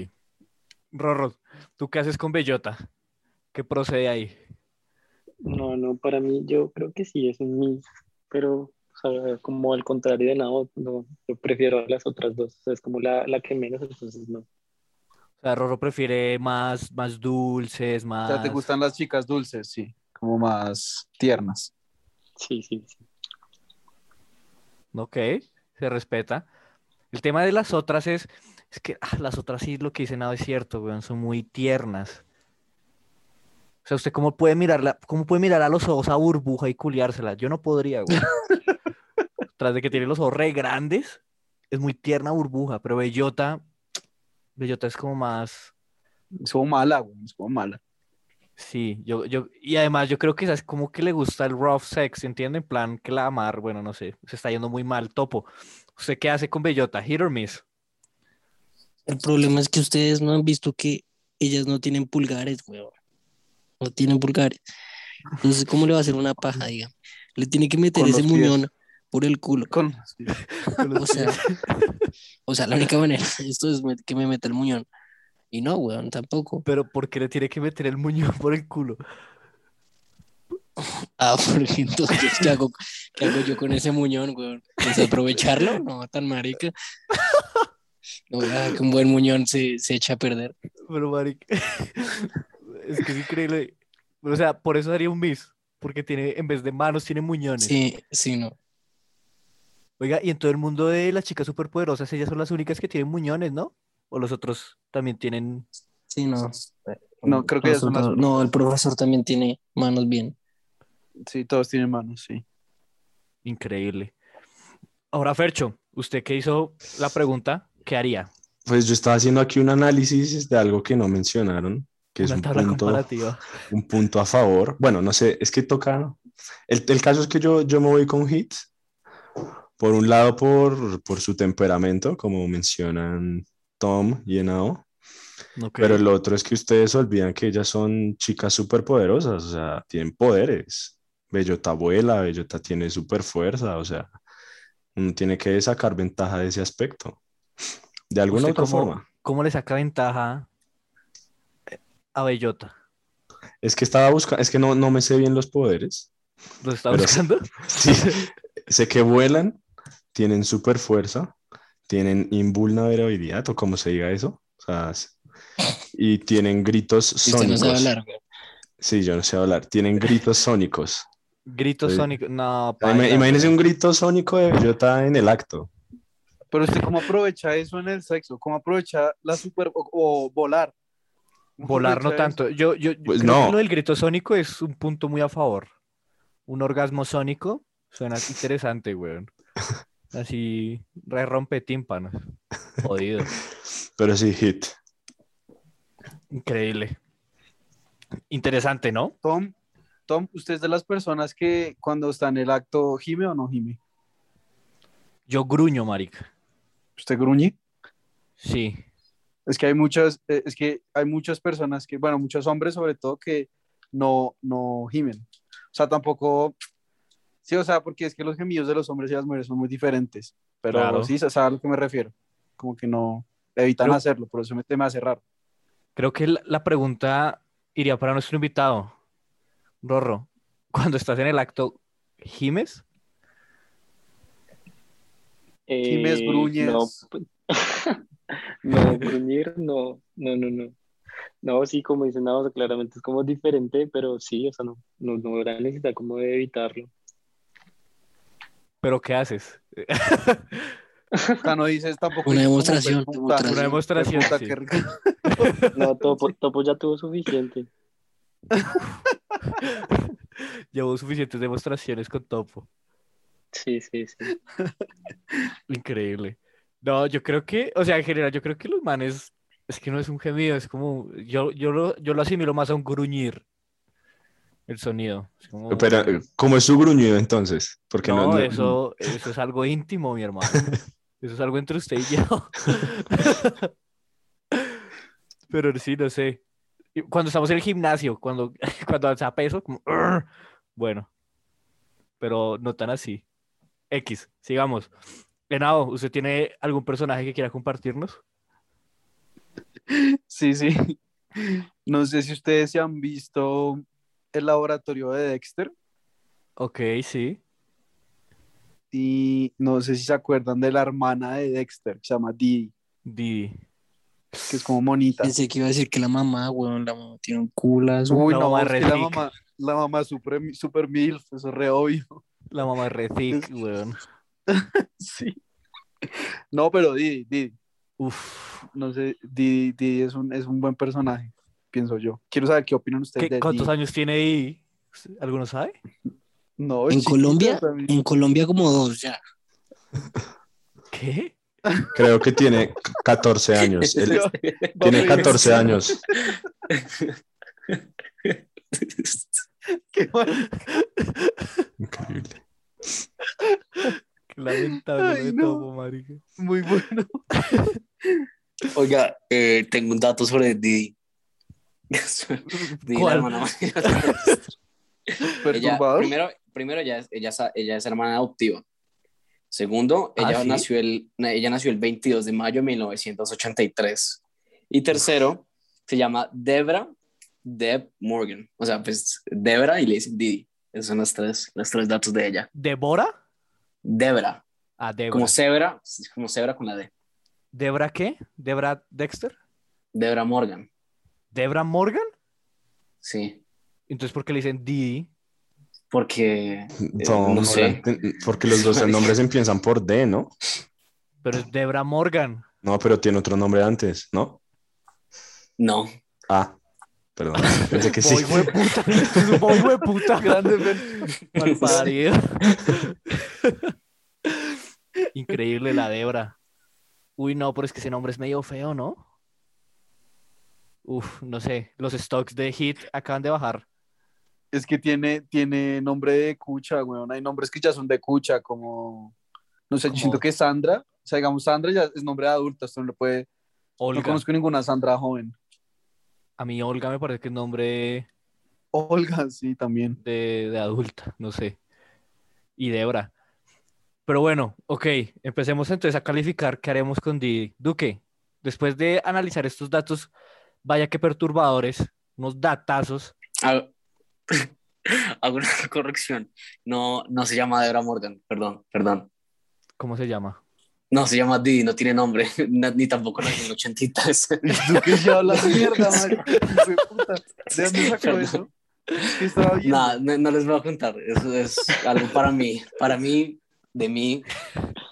[SPEAKER 1] Rorro, ¿tú qué haces con Bellota? ¿Qué procede ahí?
[SPEAKER 6] No, no, para mí yo creo que sí es un pero sea, como al contrario de la otra, no, yo prefiero las otras dos, o sea, es como la, la que menos, entonces no.
[SPEAKER 1] O sea, Rorro prefiere más, más dulces,
[SPEAKER 5] O
[SPEAKER 1] más...
[SPEAKER 5] sea, te gustan las chicas dulces, sí, como más tiernas.
[SPEAKER 6] Sí, sí, sí.
[SPEAKER 1] Ok, se respeta. El tema de las otras es, es que ah, las otras sí lo que dicen nada es cierto, weón, son muy tiernas. O sea, ¿usted cómo puede mirarla, cómo puede mirar a los ojos a burbuja y culiársela? Yo no podría, güey. <laughs> Tras de que tiene los ojos re grandes, es muy tierna burbuja, pero Bellota, Bellota es como más,
[SPEAKER 5] Es como mala, güey, es como mala.
[SPEAKER 1] sí, yo, yo, y además yo creo que es como que le gusta el rough sex, ¿entiende? En plan, que la amar, bueno, no sé, se está yendo muy mal, topo. ¿Usted qué hace con Bellota? ¿Hit or miss?
[SPEAKER 3] El problema es que ustedes no han visto que ellas no tienen pulgares, weón. No tienen pulgares. Entonces, ¿cómo le va a hacer una paja, diga? Le tiene que meter ese
[SPEAKER 5] pies.
[SPEAKER 3] muñón por el culo.
[SPEAKER 5] Con, sí.
[SPEAKER 3] O sea, o sea, la única manera <laughs> de esto es que me meta el muñón. Y no, weón, tampoco.
[SPEAKER 1] Pero ¿por qué le tiene que meter el muñón por el culo?
[SPEAKER 3] Ah, <laughs> porque entonces, ¿qué hago, qué hago yo con ese muñón, weón? ¿Desaprovecharlo? No, tan marica. No, ah, que un buen muñón se, se echa a perder.
[SPEAKER 1] Pero, marica, <laughs> es que es increíble. O sea, por eso haría un miss, porque tiene, en vez de manos, tiene muñones.
[SPEAKER 3] Sí, sí, no.
[SPEAKER 1] Oiga, y en todo el mundo de las chicas superpoderosas, ellas son las únicas que tienen muñones, ¿no? O los otros también tienen.
[SPEAKER 3] Sí, no.
[SPEAKER 5] No, creo que ellas son las
[SPEAKER 3] Nosotros- No, el profesor también tiene manos bien.
[SPEAKER 5] sí, todos tienen manos, sí.
[SPEAKER 1] Increíble. Ahora, Fercho, usted que hizo la pregunta, ¿qué haría?
[SPEAKER 4] Pues yo estaba haciendo aquí un análisis de algo que no mencionaron, que es
[SPEAKER 1] Una
[SPEAKER 4] un
[SPEAKER 1] tabla
[SPEAKER 4] punto,
[SPEAKER 1] comparativa.
[SPEAKER 4] un punto a favor. Bueno, no sé, es que toca. El, el caso es que yo, yo me voy con Hit. Por un lado, por, por su temperamento, como mencionan Tom y Enao. Pero el otro es que ustedes olvidan que ellas son chicas súper poderosas, o sea, tienen poderes. Bellota vuela, Bellota tiene súper fuerza, o sea, uno tiene que sacar ventaja de ese aspecto. De alguna u
[SPEAKER 1] ¿Usted
[SPEAKER 4] otra
[SPEAKER 1] cómo-
[SPEAKER 4] forma.
[SPEAKER 1] ¿Cómo le saca ventaja a Bellota?
[SPEAKER 4] Es que estaba buscando, es que no, no me sé bien los poderes.
[SPEAKER 1] ¿Lo está
[SPEAKER 4] Pero-
[SPEAKER 1] buscando? <laughs>
[SPEAKER 4] Sí, sé que vuelan, tienen súper fuerza, tienen invulnerabilidad, o como se diga eso. O sea, y tienen gritos <laughs> sónicos.
[SPEAKER 3] no sabe hablar.
[SPEAKER 4] Sí, yo no sé hablar. Tienen gritos sónicos.
[SPEAKER 1] Grito
[SPEAKER 4] Sí.
[SPEAKER 1] sónico. No, paila,
[SPEAKER 4] Imagínense
[SPEAKER 1] weón.
[SPEAKER 4] un grito sónico de bellota en el acto.
[SPEAKER 5] Pero usted, ¿cómo aprovecha eso en el sexo? ¿Cómo aprovecha la super o, o volar? ¿Cómo
[SPEAKER 1] Volar no tanto. Yo, yo, yo
[SPEAKER 4] Pues
[SPEAKER 1] creo que
[SPEAKER 4] no.
[SPEAKER 1] lo del grito sónico es un punto muy a favor. Un orgasmo sónico suena interesante, weón. <laughs> Así, re rompe tímpanos. Jodido. <laughs>
[SPEAKER 4] Pero sí, hit.
[SPEAKER 1] Increíble. Interesante, ¿no?
[SPEAKER 5] Tom, Tom, ¿usted es de las personas que cuando está en el acto gime o no gime?
[SPEAKER 1] Yo gruño, marica.
[SPEAKER 5] ¿Usted gruñe?
[SPEAKER 1] Sí.
[SPEAKER 5] Es que hay muchas, eh, es que hay muchas personas que, bueno, muchos hombres sobre todo que no, no gimen. O sea, tampoco, sí, o sea, porque es que los gemidos de los hombres y las mujeres son muy diferentes. Pero
[SPEAKER 1] Claro.
[SPEAKER 5] sí, ¿sabes a lo que me refiero? Como que no evitan
[SPEAKER 1] Pero-
[SPEAKER 5] hacerlo, por eso me, me hace raro.
[SPEAKER 1] Creo que la, pregunta iría para nuestro invitado. Rorro, cuando estás en el acto, ¿gimes?
[SPEAKER 5] Gimes,
[SPEAKER 6] Eh,
[SPEAKER 5] gruñes.
[SPEAKER 6] No, <laughs> no, gruñir, no, no, no, no. No, sí, como dicen, no, claramente es como diferente, pero sí, o sea, no, no, no habrá necesidad como de evitarlo.
[SPEAKER 1] ¿Pero qué haces?
[SPEAKER 5] O sea, no dices tampoco.
[SPEAKER 3] Una demostración.
[SPEAKER 1] Una demostración,
[SPEAKER 5] puta,
[SPEAKER 1] sí.
[SPEAKER 5] qué rico". <laughs>
[SPEAKER 6] No, Topo, Topo ya tuvo suficiente. <laughs>
[SPEAKER 1] Llevo suficientes demostraciones con Topo.
[SPEAKER 6] Sí, sí, sí. <laughs>
[SPEAKER 1] Increíble. No, yo creo que, o sea, en general, yo creo que los manes, es que no es un gemido, es como, yo, yo, lo, yo lo asimilo más a un gruñir, el sonido. Como-
[SPEAKER 4] Pero, ¿cómo es su gruñido entonces? Porque no,
[SPEAKER 1] no,
[SPEAKER 4] no-
[SPEAKER 1] eso, eso es algo íntimo, mi hermano. <laughs> Eso es algo entre usted y yo. <laughs> Pero sí, no sé. Cuando estamos en el gimnasio, cuando, <laughs> cuando alza peso, como, bueno, pero no tan así. X, sigamos. Lenao, ¿usted tiene algún personaje que quiera compartirnos?
[SPEAKER 5] Sí, sí. No sé si ustedes se han visto el laboratorio de Dexter
[SPEAKER 1] Ok, sí.
[SPEAKER 5] y no sé si se acuerdan de la hermana de Dexter, que se llama Dee,
[SPEAKER 1] Di.
[SPEAKER 5] que es como monita.
[SPEAKER 3] Pensé que iba a decir que la mamá, weón, la mamá tiene un culazo.
[SPEAKER 5] Uy,
[SPEAKER 1] La
[SPEAKER 5] no,
[SPEAKER 1] mamá
[SPEAKER 5] es la mamá, la mamá es super, super milf, eso es re obvio.
[SPEAKER 1] La mamá de re thick, weón. <laughs>
[SPEAKER 5] Sí. No, pero Didi, Didi,
[SPEAKER 1] Uf.
[SPEAKER 5] no sé, Didi, Didi es un, es un buen personaje, pienso yo. Quiero saber qué opinan ustedes
[SPEAKER 1] ¿Qué-
[SPEAKER 5] de
[SPEAKER 1] ¿Cuántos
[SPEAKER 5] Didi.
[SPEAKER 1] años tiene Di? ¿Alguno sabe?
[SPEAKER 5] No,
[SPEAKER 3] En Colombia,
[SPEAKER 5] también.
[SPEAKER 3] en Colombia como dos ya.
[SPEAKER 1] ¿Qué?
[SPEAKER 4] creo que tiene 14 <laughs> años. Él tiene 14 años. <laughs>
[SPEAKER 5] Qué mal.
[SPEAKER 4] Increíble.
[SPEAKER 1] Qué lamentable
[SPEAKER 5] Ay,
[SPEAKER 1] de
[SPEAKER 5] no.
[SPEAKER 1] todo, marica.
[SPEAKER 5] Muy bueno. <laughs>
[SPEAKER 2] Oiga, eh, tengo un dato sobre Didi. <laughs> <laughs> Ella, primero, primero ella, es- ella, ella es hermana adoptiva. Segundo,
[SPEAKER 1] Ah,
[SPEAKER 2] ella,
[SPEAKER 1] ¿sí?
[SPEAKER 2] nació el, ella nació el 22 de mayo de 1983. Y tercero, se llama Debra Deb Morgan. O sea, pues Debra y le dicen Didi. Esos son los tres, los tres datos de ella.
[SPEAKER 1] ¿Débora?
[SPEAKER 2] Debra,
[SPEAKER 1] Ah, Debra.
[SPEAKER 2] como cebra, como cebra con la D.
[SPEAKER 1] ¿Debra qué? ¿Debra Dexter?
[SPEAKER 2] Debra Morgan,
[SPEAKER 1] ¿Debra Morgan?
[SPEAKER 2] sí.
[SPEAKER 1] Entonces, ¿por qué le dicen Didi?
[SPEAKER 2] Porque, eh,
[SPEAKER 4] No,
[SPEAKER 2] no
[SPEAKER 4] no
[SPEAKER 2] sé.
[SPEAKER 4] porque los dos <laughs> nombres empiezan por D, ¿no?
[SPEAKER 1] Pero es Debra Morgan.
[SPEAKER 4] No, pero tiene otro nombre antes, ¿no?
[SPEAKER 2] No,
[SPEAKER 4] Ah, perdón. <laughs> Pensé que sí.
[SPEAKER 1] Boy, puta. Es un boy, puta. <laughs>
[SPEAKER 5] Grande, Fer.
[SPEAKER 1] Mal parido. Increíble la Debra. Uy, no, pero es que ese nombre es medio feo, ¿no? Uf, no sé. Los stocks de Hit acaban de bajar.
[SPEAKER 5] Es que tiene, tiene nombre de cucha, weón. Hay nombres que ya son de cucha, como. No sé, yo siento que Sandra. O sea, digamos, Sandra ya es nombre de adulta. Esto no le puede.
[SPEAKER 1] Olga.
[SPEAKER 5] No conozco ninguna Sandra joven.
[SPEAKER 1] A mí Olga me parece que es nombre
[SPEAKER 5] Olga, sí, también.
[SPEAKER 1] de, de adulta, no sé. Y Debra. Pero bueno, ok, empecemos entonces a calificar qué haremos con Didi. Duque, después de analizar estos datos, vaya que perturbadores, unos datazos.
[SPEAKER 2] Hago <laughs> hago una <laughs> corrección. No, no se llama Debra Morgan, perdón, perdón.
[SPEAKER 1] ¿Cómo se llama?
[SPEAKER 2] No, se llama Didi, no tiene nombre, <laughs> na- ni tampoco en el 83.
[SPEAKER 5] ¿Tú que ya hablas mierda, Mario? Hijo de puta. ¿De dónde sacó eso?
[SPEAKER 2] No, no les voy a contar, eso es algo para mí, para mí, de mí,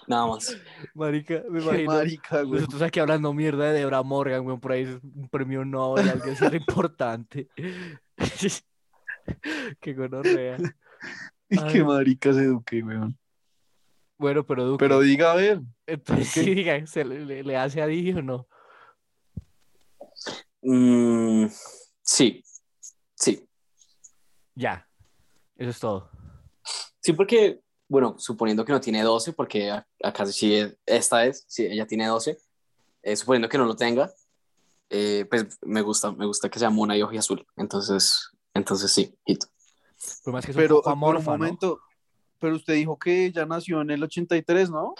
[SPEAKER 2] nada más.
[SPEAKER 1] Marica, me
[SPEAKER 5] Qué <laughs>
[SPEAKER 1] imagino.
[SPEAKER 5] marica, güey.
[SPEAKER 1] Nosotros aquí hablando mierda de Debra Morgan, weón, por ahí es un premio Nobel, algo así importante. <laughs> Qué gonorrea. <laughs>
[SPEAKER 5] Qué
[SPEAKER 1] Ay.
[SPEAKER 5] marica se eduque, weón.
[SPEAKER 1] Bueno, pero Duque,
[SPEAKER 5] Pero diga, a ver.
[SPEAKER 1] entonces sí, diga, ¿se le, le- le hace a Didi o no?
[SPEAKER 2] Mm, sí, sí,
[SPEAKER 1] Ya, eso es todo.
[SPEAKER 2] sí, porque, bueno, suponiendo que no tiene 12, porque a- acá sí, es- esta es, sí, ella tiene 12, eh, suponiendo que no lo tenga, eh, pues me gusta, me gusta que sea mona y ojo azul, entonces, entonces sí, hit.
[SPEAKER 1] Por más que es un
[SPEAKER 5] Pero,
[SPEAKER 1] poco
[SPEAKER 5] por
[SPEAKER 1] amorfa,
[SPEAKER 5] un
[SPEAKER 1] ¿no?
[SPEAKER 5] Pero usted dijo que ya nació en el 83, ¿no?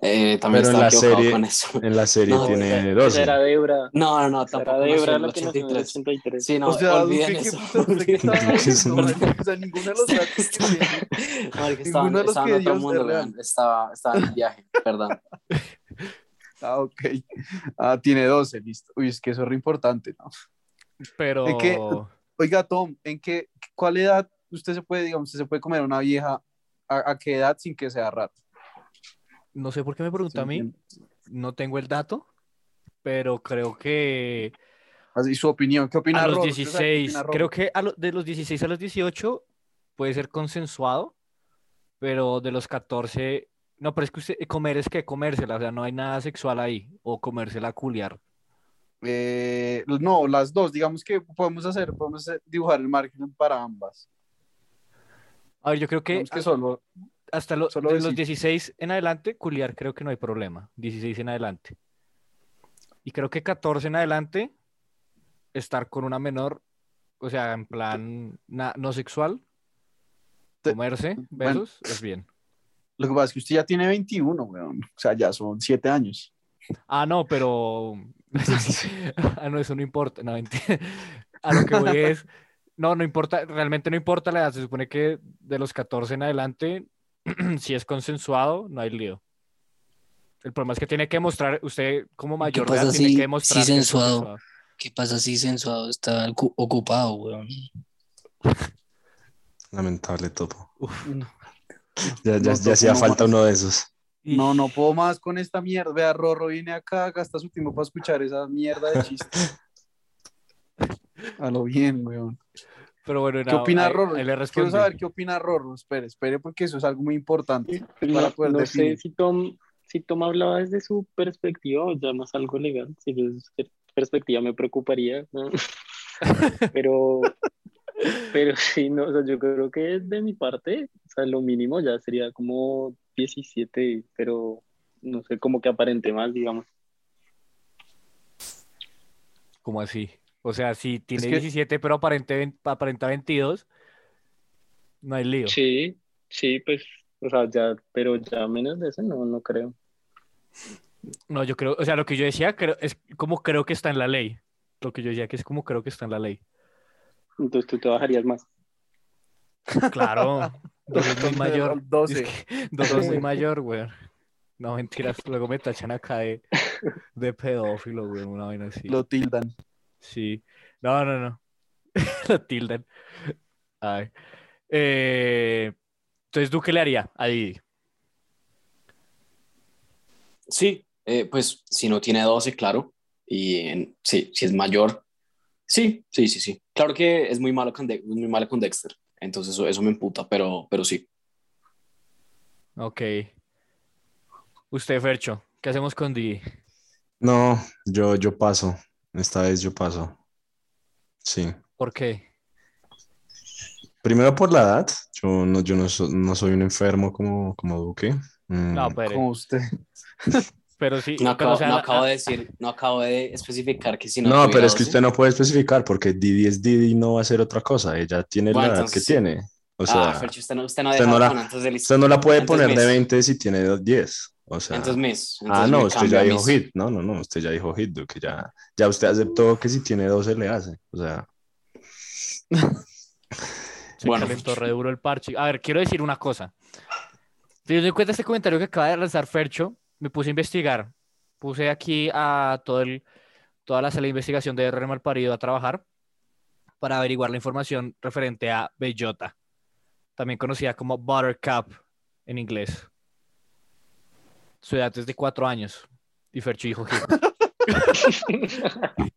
[SPEAKER 2] Eh, también
[SPEAKER 4] Pero en
[SPEAKER 2] estaba
[SPEAKER 4] la serie-
[SPEAKER 2] con eso.
[SPEAKER 4] En la serie <laughs>
[SPEAKER 2] No,
[SPEAKER 4] tiene
[SPEAKER 6] Esa
[SPEAKER 4] 12.
[SPEAKER 6] era Debra.
[SPEAKER 2] No, no, no, tampoco
[SPEAKER 6] era Debra
[SPEAKER 2] en el
[SPEAKER 6] la que nació en el
[SPEAKER 2] 83.
[SPEAKER 6] 83.
[SPEAKER 2] Sí, no,
[SPEAKER 5] o sea,
[SPEAKER 2] olviden
[SPEAKER 5] Duque, ¿qué
[SPEAKER 2] eso. <laughs>
[SPEAKER 5] O sea, ninguno de los datos que tiene. <laughs>
[SPEAKER 2] Marica, estaba,
[SPEAKER 5] Ninguno de los
[SPEAKER 2] estaba
[SPEAKER 5] que
[SPEAKER 2] en otro mundo, weón. Estaba, estaba en viaje, perdón.
[SPEAKER 5] Ah, ok. Ah, tiene 12, listo. Uy, es que eso es re importante, ¿no?
[SPEAKER 1] Pero
[SPEAKER 5] ¿En qué? Oiga, Tom, ¿en qué, cuál edad usted se puede, digamos, usted se puede comer una vieja? ¿A, a qué edad sin que sea rato?
[SPEAKER 1] no sé por qué me pregunta a mí,
[SPEAKER 5] entiende?
[SPEAKER 1] no tengo el dato, pero creo que,
[SPEAKER 5] Así su opinión. ¿Qué opina
[SPEAKER 1] A los
[SPEAKER 5] qué
[SPEAKER 1] 16,
[SPEAKER 5] opina
[SPEAKER 1] creo que a lo- de los 16 a los 18 puede ser consensuado, pero de los 14, no, pero es que usted, comer es que comérsela, o sea, no hay nada sexual ahí, o comérsela a culiar.
[SPEAKER 5] Eh, no, las dos. Digamos que podemos hacer, podemos dibujar el margen para ambas.
[SPEAKER 1] A ver, yo creo que
[SPEAKER 5] que solo.
[SPEAKER 1] hasta lo-
[SPEAKER 5] solo
[SPEAKER 1] de los
[SPEAKER 5] decir-
[SPEAKER 1] 16 en adelante, culiar creo que no hay problema, 16 en adelante. Y creo que 14 en adelante, estar con una menor, o sea, en plan na- no sexual, comerse, <laughs>
[SPEAKER 5] bueno.
[SPEAKER 1] besos, es bien.
[SPEAKER 5] Lo que pasa es que usted ya tiene 21, weón. O sea, ya son 7 años.
[SPEAKER 1] Ah, no, pero. <laughs> <laughs> ah, no, eso no importa. No. A lo que voy es. No, no importa, realmente no importa la edad. Se supone que de los 14 en adelante, <clears throat> si es consensuado, no hay lío. El problema es que tiene que mostrar, usted como mayor de edad tiene
[SPEAKER 3] si-
[SPEAKER 1] que
[SPEAKER 3] si
[SPEAKER 1] mostrar que
[SPEAKER 3] sensuado?
[SPEAKER 1] consensuado.
[SPEAKER 3] ¿Qué pasa si sensuado está ocu- ocupado, weón? <laughs>
[SPEAKER 4] Lamentable todo.
[SPEAKER 1] Uf.
[SPEAKER 5] No,
[SPEAKER 4] Ya, ya,
[SPEAKER 5] No,
[SPEAKER 4] ya hacía
[SPEAKER 5] no
[SPEAKER 4] falta
[SPEAKER 5] más.
[SPEAKER 4] uno de esos.
[SPEAKER 5] no, no puedo más con esta mierda. Vea, Rorro viene acá, gasta su tiempo para escuchar esa mierda de chistes. <laughs> A lo bien, weón.
[SPEAKER 1] Pero bueno,
[SPEAKER 5] ¿Qué
[SPEAKER 1] no,
[SPEAKER 5] opina Rorro? Quiero saber qué opina Rorro. Espere, espere, porque eso es algo muy importante. Para
[SPEAKER 6] no,
[SPEAKER 5] poder
[SPEAKER 6] no
[SPEAKER 5] definir.
[SPEAKER 6] sé si Tom, si Tom hablaba desde su perspectiva o ya más algo legal. Si desde su perspectiva me preocuparía, ¿no? <laughs> Pero, pero sí, no, o sea, yo creo que de mi parte, o sea, lo mínimo ya sería como 17, pero no sé, como que aparente más, digamos.
[SPEAKER 1] ¿Cómo así? O sea, si tiene
[SPEAKER 5] que-
[SPEAKER 1] 17 pero aparente, vein- aparenta 22, no hay lío.
[SPEAKER 6] Sí, sí, pues, o sea, ya, pero ya menos de eso no, no creo.
[SPEAKER 1] No, yo creo, o sea, lo que yo decía creo, es como creo que está en la ley. Lo que yo decía que es como creo que está en la ley.
[SPEAKER 6] Entonces tú te bajarías más. <laughs>
[SPEAKER 1] Claro, <laughs> dos es muy mayor.
[SPEAKER 5] 12.
[SPEAKER 1] Es que dos es muy <laughs> mayor, güey. No, mentiras, luego me tachan acá de, de pedófilo, güey, una vaina así.
[SPEAKER 5] Lo tildan.
[SPEAKER 1] Sí. No, no, no. <laughs> Lo tildan. Ay. Eh, entonces, ¿tú qué le haría a Didi?
[SPEAKER 2] Sí, eh, pues si no tiene 12, claro. Y en- sí, si es mayor, sí, sí, sí, sí. Claro que es muy malo con, De- muy malo con Dexter. Entonces eso, eso me emputa, pero, pero sí.
[SPEAKER 1] Ok. Usted, Fercho, ¿qué hacemos con Didi?
[SPEAKER 4] No, yo, yo paso. Esta vez yo paso. Sí.
[SPEAKER 1] ¿Por qué?
[SPEAKER 4] Primero por la edad. Yo no, yo no, so- no soy un enfermo como, como Duque. Mm,
[SPEAKER 1] No, pero,
[SPEAKER 5] Como usted. <laughs>
[SPEAKER 1] pero sí,
[SPEAKER 2] No
[SPEAKER 1] pero,
[SPEAKER 2] acabo,
[SPEAKER 1] o sea,
[SPEAKER 2] no
[SPEAKER 1] la-
[SPEAKER 2] acabo de decir, no acabo de especificar que si no
[SPEAKER 4] No, pero es que
[SPEAKER 2] 12.
[SPEAKER 4] usted no puede especificar porque Didi es Didi y no va a ser otra cosa. Ella tiene
[SPEAKER 2] Bueno,
[SPEAKER 4] la edad que
[SPEAKER 2] sí.
[SPEAKER 4] tiene. O sea,
[SPEAKER 2] ah, usted no, usted no
[SPEAKER 4] usted no la- usted no la puede poner de
[SPEAKER 2] Miss.
[SPEAKER 4] 20 si tiene 10. O sea,
[SPEAKER 2] Entonces, Miss.
[SPEAKER 4] ah,
[SPEAKER 2] entonces
[SPEAKER 4] no,
[SPEAKER 2] me
[SPEAKER 4] usted ya dijo
[SPEAKER 2] Miss.
[SPEAKER 4] hit. No, no, no, usted ya dijo hit, Duque. Ya, ya usted aceptó que si tiene 12 le hace. O sea, <laughs>
[SPEAKER 1] Se
[SPEAKER 2] Bueno.
[SPEAKER 1] calentó re duro el parche. A ver, quiero decir una cosa. Teniendo en cuenta este comentario que acaba de lanzar Fercho, me puse a investigar. Puse aquí a todo el, toda la sala de investigación de R. Malparido a trabajar para averiguar la información referente a Bellota, también conocida como Buttercup en inglés. Su edad es de cuatro años. Y Fercho dijo hit. <laughs>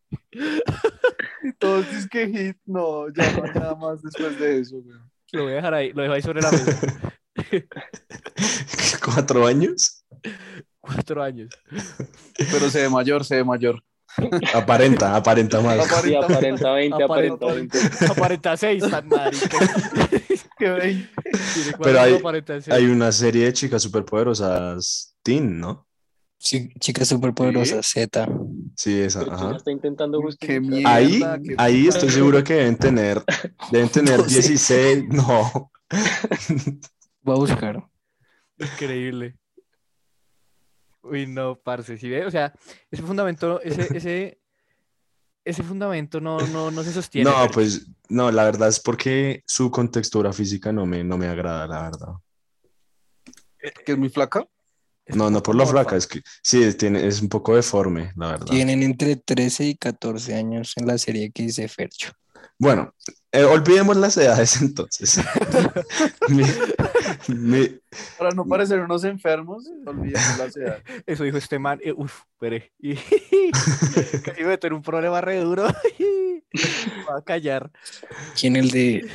[SPEAKER 5] Y todos dicen que hit, no, ya no hay nada más después de eso, weón.
[SPEAKER 1] Lo voy a dejar ahí, lo dejo ahí sobre la mesa. <laughs>
[SPEAKER 4] ¿cuatro años? <laughs>
[SPEAKER 1] Cuatro años.
[SPEAKER 5] Pero se ve mayor, se ve mayor.
[SPEAKER 4] Aparenta, aparenta más.
[SPEAKER 5] Aparenta-
[SPEAKER 6] Sí, aparenta 20,
[SPEAKER 1] Aparenta
[SPEAKER 6] aparenta 20.
[SPEAKER 1] Aparenta seis, tan marica. <laughs>
[SPEAKER 4] Pero hay-. Hay una serie de chicas superpoderosas teen, ¿no?
[SPEAKER 3] Sí, chica superpoderosa, Z.
[SPEAKER 4] Sí, esa, ajá.
[SPEAKER 6] está intentando
[SPEAKER 5] mierda.
[SPEAKER 4] Ahí,
[SPEAKER 5] qué <laughs>
[SPEAKER 4] ahí estoy seguro que deben tener, deben tener <laughs>
[SPEAKER 3] 12.
[SPEAKER 4] 16, no.
[SPEAKER 3] Voy a buscar.
[SPEAKER 1] Increíble. Uy, no, parce, ¿sí ve? O sea, ese fundamento, ese, ese, ese fundamento no, no, no se sostiene.
[SPEAKER 4] No, pues, no, la verdad es porque su contextura física no me, no me agrada, la verdad.
[SPEAKER 5] Que es muy flaca.
[SPEAKER 4] No, no por lo
[SPEAKER 1] Morfa.
[SPEAKER 4] flaca, es que sí, tiene, es un poco deforme, la verdad.
[SPEAKER 3] Tienen entre 13 y 14 años en la serie que dice Fercho.
[SPEAKER 4] Bueno, eh, olvidemos las edades <laughs> entonces. <laughs> Mi- mi-
[SPEAKER 5] Para no parecer unos enfermos, olvidemos la ciudad. <laughs>
[SPEAKER 1] Eso dijo este man. eh, uf, espere. Y me meto en un problema re duro. Voy a callar.
[SPEAKER 3] ¿Quién el de,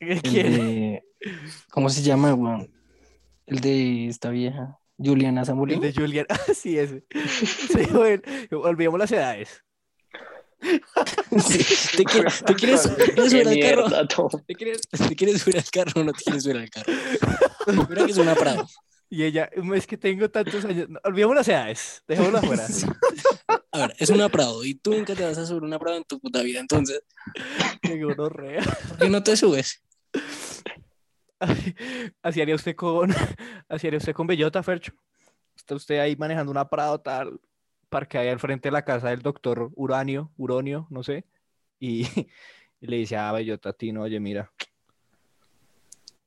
[SPEAKER 3] el
[SPEAKER 1] ¿Quién?
[SPEAKER 3] de- ¿Cómo se llama, weón? El de esta vieja, Juliana
[SPEAKER 1] El
[SPEAKER 3] Zamolín.
[SPEAKER 1] de Julian. Ah, sí, ese. Sí, bueno, olvidemos las edades.
[SPEAKER 3] Sí, ¿Te, quieres, te quieres- te quieres
[SPEAKER 6] Qué
[SPEAKER 3] subir al carro? ¿Te quieres, ¿Te quieres subir al carro o no te quieres subir al carro? Mira que es una Prado.
[SPEAKER 1] Y ella, es que tengo tantos años. No, olvidemos las edades. Dejémoslo afuera. <laughs>
[SPEAKER 3] A ver, es una Prado y tú nunca te vas a subir una Prado en tu puta vida. Entonces,
[SPEAKER 1] Qué gonorrea.
[SPEAKER 3] ¿por qué no te subes?
[SPEAKER 1] Así haría usted con, <laughs> así haría usted con Bellota, Fercho. Está usted ahí manejando una Prado tal, parque ahí al frente de la casa del doctor Uranio, Uronio, no sé, y, <laughs> y le dice a Bellota, Tino, oye, mira,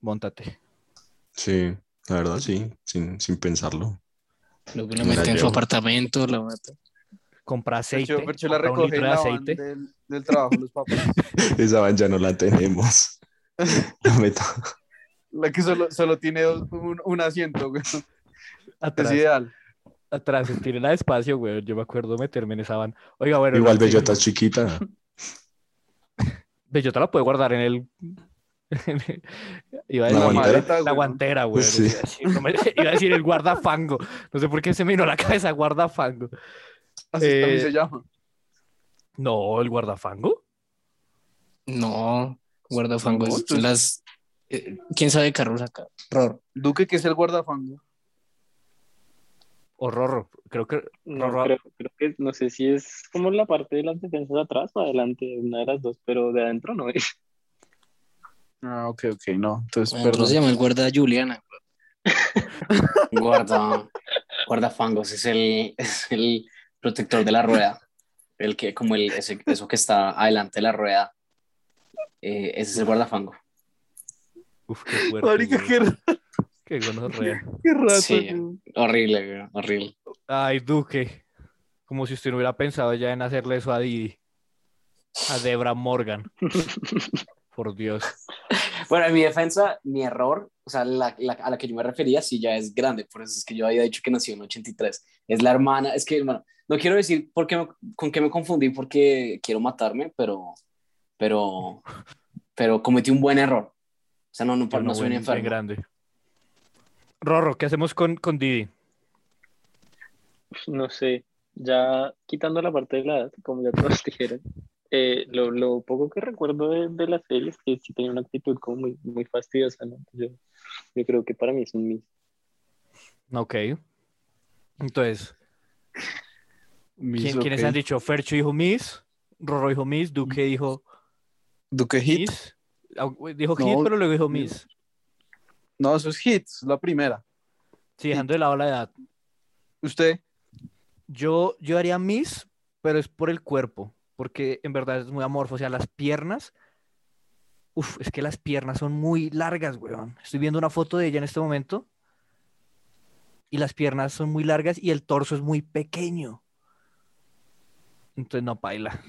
[SPEAKER 1] montate.
[SPEAKER 4] Sí, la verdad, sí, sin, sin pensarlo.
[SPEAKER 3] Luego la
[SPEAKER 4] Me la
[SPEAKER 3] mete en su apartamento, la mata.
[SPEAKER 1] Compra aceite,
[SPEAKER 5] Percho, Percho la
[SPEAKER 1] compra un
[SPEAKER 5] recoge
[SPEAKER 1] litro
[SPEAKER 5] en
[SPEAKER 1] de
[SPEAKER 5] la
[SPEAKER 1] aceite.
[SPEAKER 5] del, del trabajo los papás. <laughs>
[SPEAKER 4] Esa van ya no la tenemos. <laughs> La meto.
[SPEAKER 5] La que solo, solo tiene dos- un, un asiento, güey. Es
[SPEAKER 1] Atrás,
[SPEAKER 5] ideal.
[SPEAKER 1] Atrás, tírela despacio, güey. Yo me acuerdo meterme en esa van. Oiga, bueno.
[SPEAKER 4] Igual
[SPEAKER 1] que-
[SPEAKER 4] Bellota es chiquita. <laughs>
[SPEAKER 1] Bellota la puede guardar en el. <laughs> Iba a
[SPEAKER 4] La
[SPEAKER 1] decir-
[SPEAKER 4] guantera.
[SPEAKER 5] maleta,
[SPEAKER 1] La
[SPEAKER 5] güey, ¿no?
[SPEAKER 1] guantera, güey.
[SPEAKER 4] Sí.
[SPEAKER 1] Iba, a decir, no me- <laughs> iba a decir el guardafango. No sé por qué se me vino a la cabeza guardafango.
[SPEAKER 5] Así
[SPEAKER 1] Eh,
[SPEAKER 5] también se llama.
[SPEAKER 1] No, el guardafango.
[SPEAKER 3] No, guardafango
[SPEAKER 5] No,
[SPEAKER 3] es las... eh, ¿Quién sabe carros acá? Ror.
[SPEAKER 5] Duque, que es el guardafango.
[SPEAKER 1] O Rorro. Creo que.
[SPEAKER 6] No,
[SPEAKER 1] Rorro-
[SPEAKER 6] creo, creo que no sé si es como la parte de las defensas de atrás o adelante, una de las dos, pero de adentro no es.
[SPEAKER 5] Ah, ok, ok, no. Entonces,
[SPEAKER 3] Bueno,
[SPEAKER 5] perdón.
[SPEAKER 3] se llama el guarda Juliana. <laughs>
[SPEAKER 2] Guarda, guardafangos es el, es el protector de la rueda. El que, como el, ese- eso que está adelante de la rueda. eh, ese es el guardafango.
[SPEAKER 1] Uf, qué fuerte.
[SPEAKER 5] Marica, qué, <laughs>
[SPEAKER 1] Qué gonorrea.
[SPEAKER 5] qué rato.
[SPEAKER 2] Sí, horrible, güey, horrible.
[SPEAKER 1] Ay, Duque. Como si usted no hubiera pensado ya en hacerle eso a Didi. A Debra Morgan. <laughs> Por Dios.
[SPEAKER 2] Bueno, en mi defensa, mi error, o sea, la, la- a la que yo me refería, sí ya es grande, por eso es que yo había dicho que nació en 83. Es la hermana, es que, bueno, no quiero decir por qué me- con qué me confundí porque quiero matarme, pero, pero, pero cometí un buen error. O sea, no, no,
[SPEAKER 1] Yo
[SPEAKER 2] no soy un enfermo.
[SPEAKER 1] grande. Rorro, ¿qué hacemos con, con Didi?
[SPEAKER 6] No sé, ya quitando la parte de la edad, como ya todos <laughs> dijeron, eh, lo, lo poco que recuerdo de, de la serie es que sí tenía una actitud como muy, muy fastidiosa, ¿no? Yo, yo creo que para mí es un miss.
[SPEAKER 1] Ok. Entonces,
[SPEAKER 5] Miss,
[SPEAKER 1] ¿quién- ¿quiénes han dicho? Fercho dijo Miss, Rorro dijo Miss, Duque dijo
[SPEAKER 5] Duque Hit.
[SPEAKER 1] Miss. Dijo
[SPEAKER 5] No,
[SPEAKER 1] Hit, pero luego dijo Miss.
[SPEAKER 5] No, eso es Hit, es la primera.
[SPEAKER 1] Sí, dejando de lado la edad.
[SPEAKER 5] Usted,
[SPEAKER 1] Yo, yo haría Miss, pero es por el cuerpo, porque en verdad es muy amorfo. O sea, las piernas. Uf, es que las piernas son muy largas, weón. Estoy viendo una foto de ella en este momento. Y las piernas son muy largas y el torso es muy pequeño. Entonces no paila.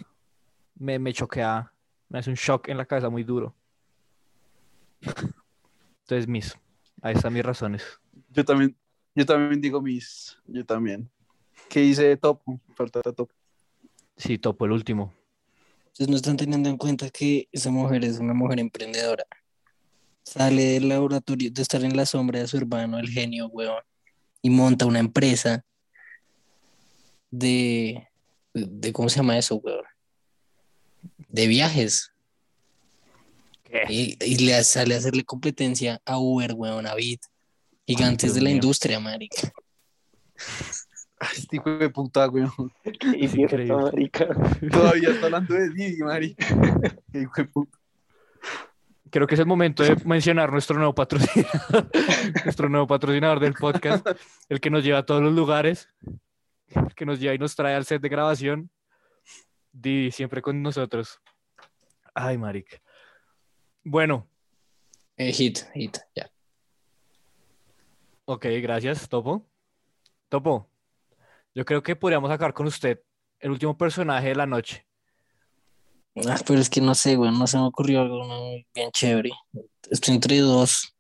[SPEAKER 1] Me, me choquea. Me hace un shock en la cabeza muy duro. <laughs> Entonces, Miss. Ahí están mis razones.
[SPEAKER 5] yo también, yo también digo Miss, yo también. ¿Qué hice Topo? Falta Topo.
[SPEAKER 1] Sí, topo el último.
[SPEAKER 3] Ustedes no están teniendo en cuenta que esa mujer es una mujer emprendedora. Sale del laboratorio de estar en la sombra de su hermano, el genio, weón, y monta una empresa de, de ¿cómo se llama eso, weón? De viajes.
[SPEAKER 1] ¿Qué?
[SPEAKER 3] Y, y le sale a hacerle competencia a Uber, weón, a Bit. Gigantes
[SPEAKER 1] Dios
[SPEAKER 3] de la
[SPEAKER 1] mío.
[SPEAKER 3] industria, marica.
[SPEAKER 5] Ay, <laughs> Este hijo de puta,
[SPEAKER 6] idiota,
[SPEAKER 1] increíble.
[SPEAKER 6] marica. <laughs>
[SPEAKER 5] Todavía está hablando de Didi, Mari. Qué hijo de puta.
[SPEAKER 1] Creo que es el momento de mencionar nuestro nuevo patrocinador, <laughs> nuestro nuevo patrocinador del podcast, el que nos lleva a todos los lugares, el que nos lleva y nos trae al set de grabación. Didi, siempre con nosotros. Ay, marica. Bueno,
[SPEAKER 3] Eh, hit, hit, ya.
[SPEAKER 1] ok, gracias, Topo. Topo, yo creo que podríamos sacar con usted el último personaje de la noche.
[SPEAKER 3] Ah, pero es que no sé, güey, no se me ocurrió algo bien chévere. Estoy entre dos.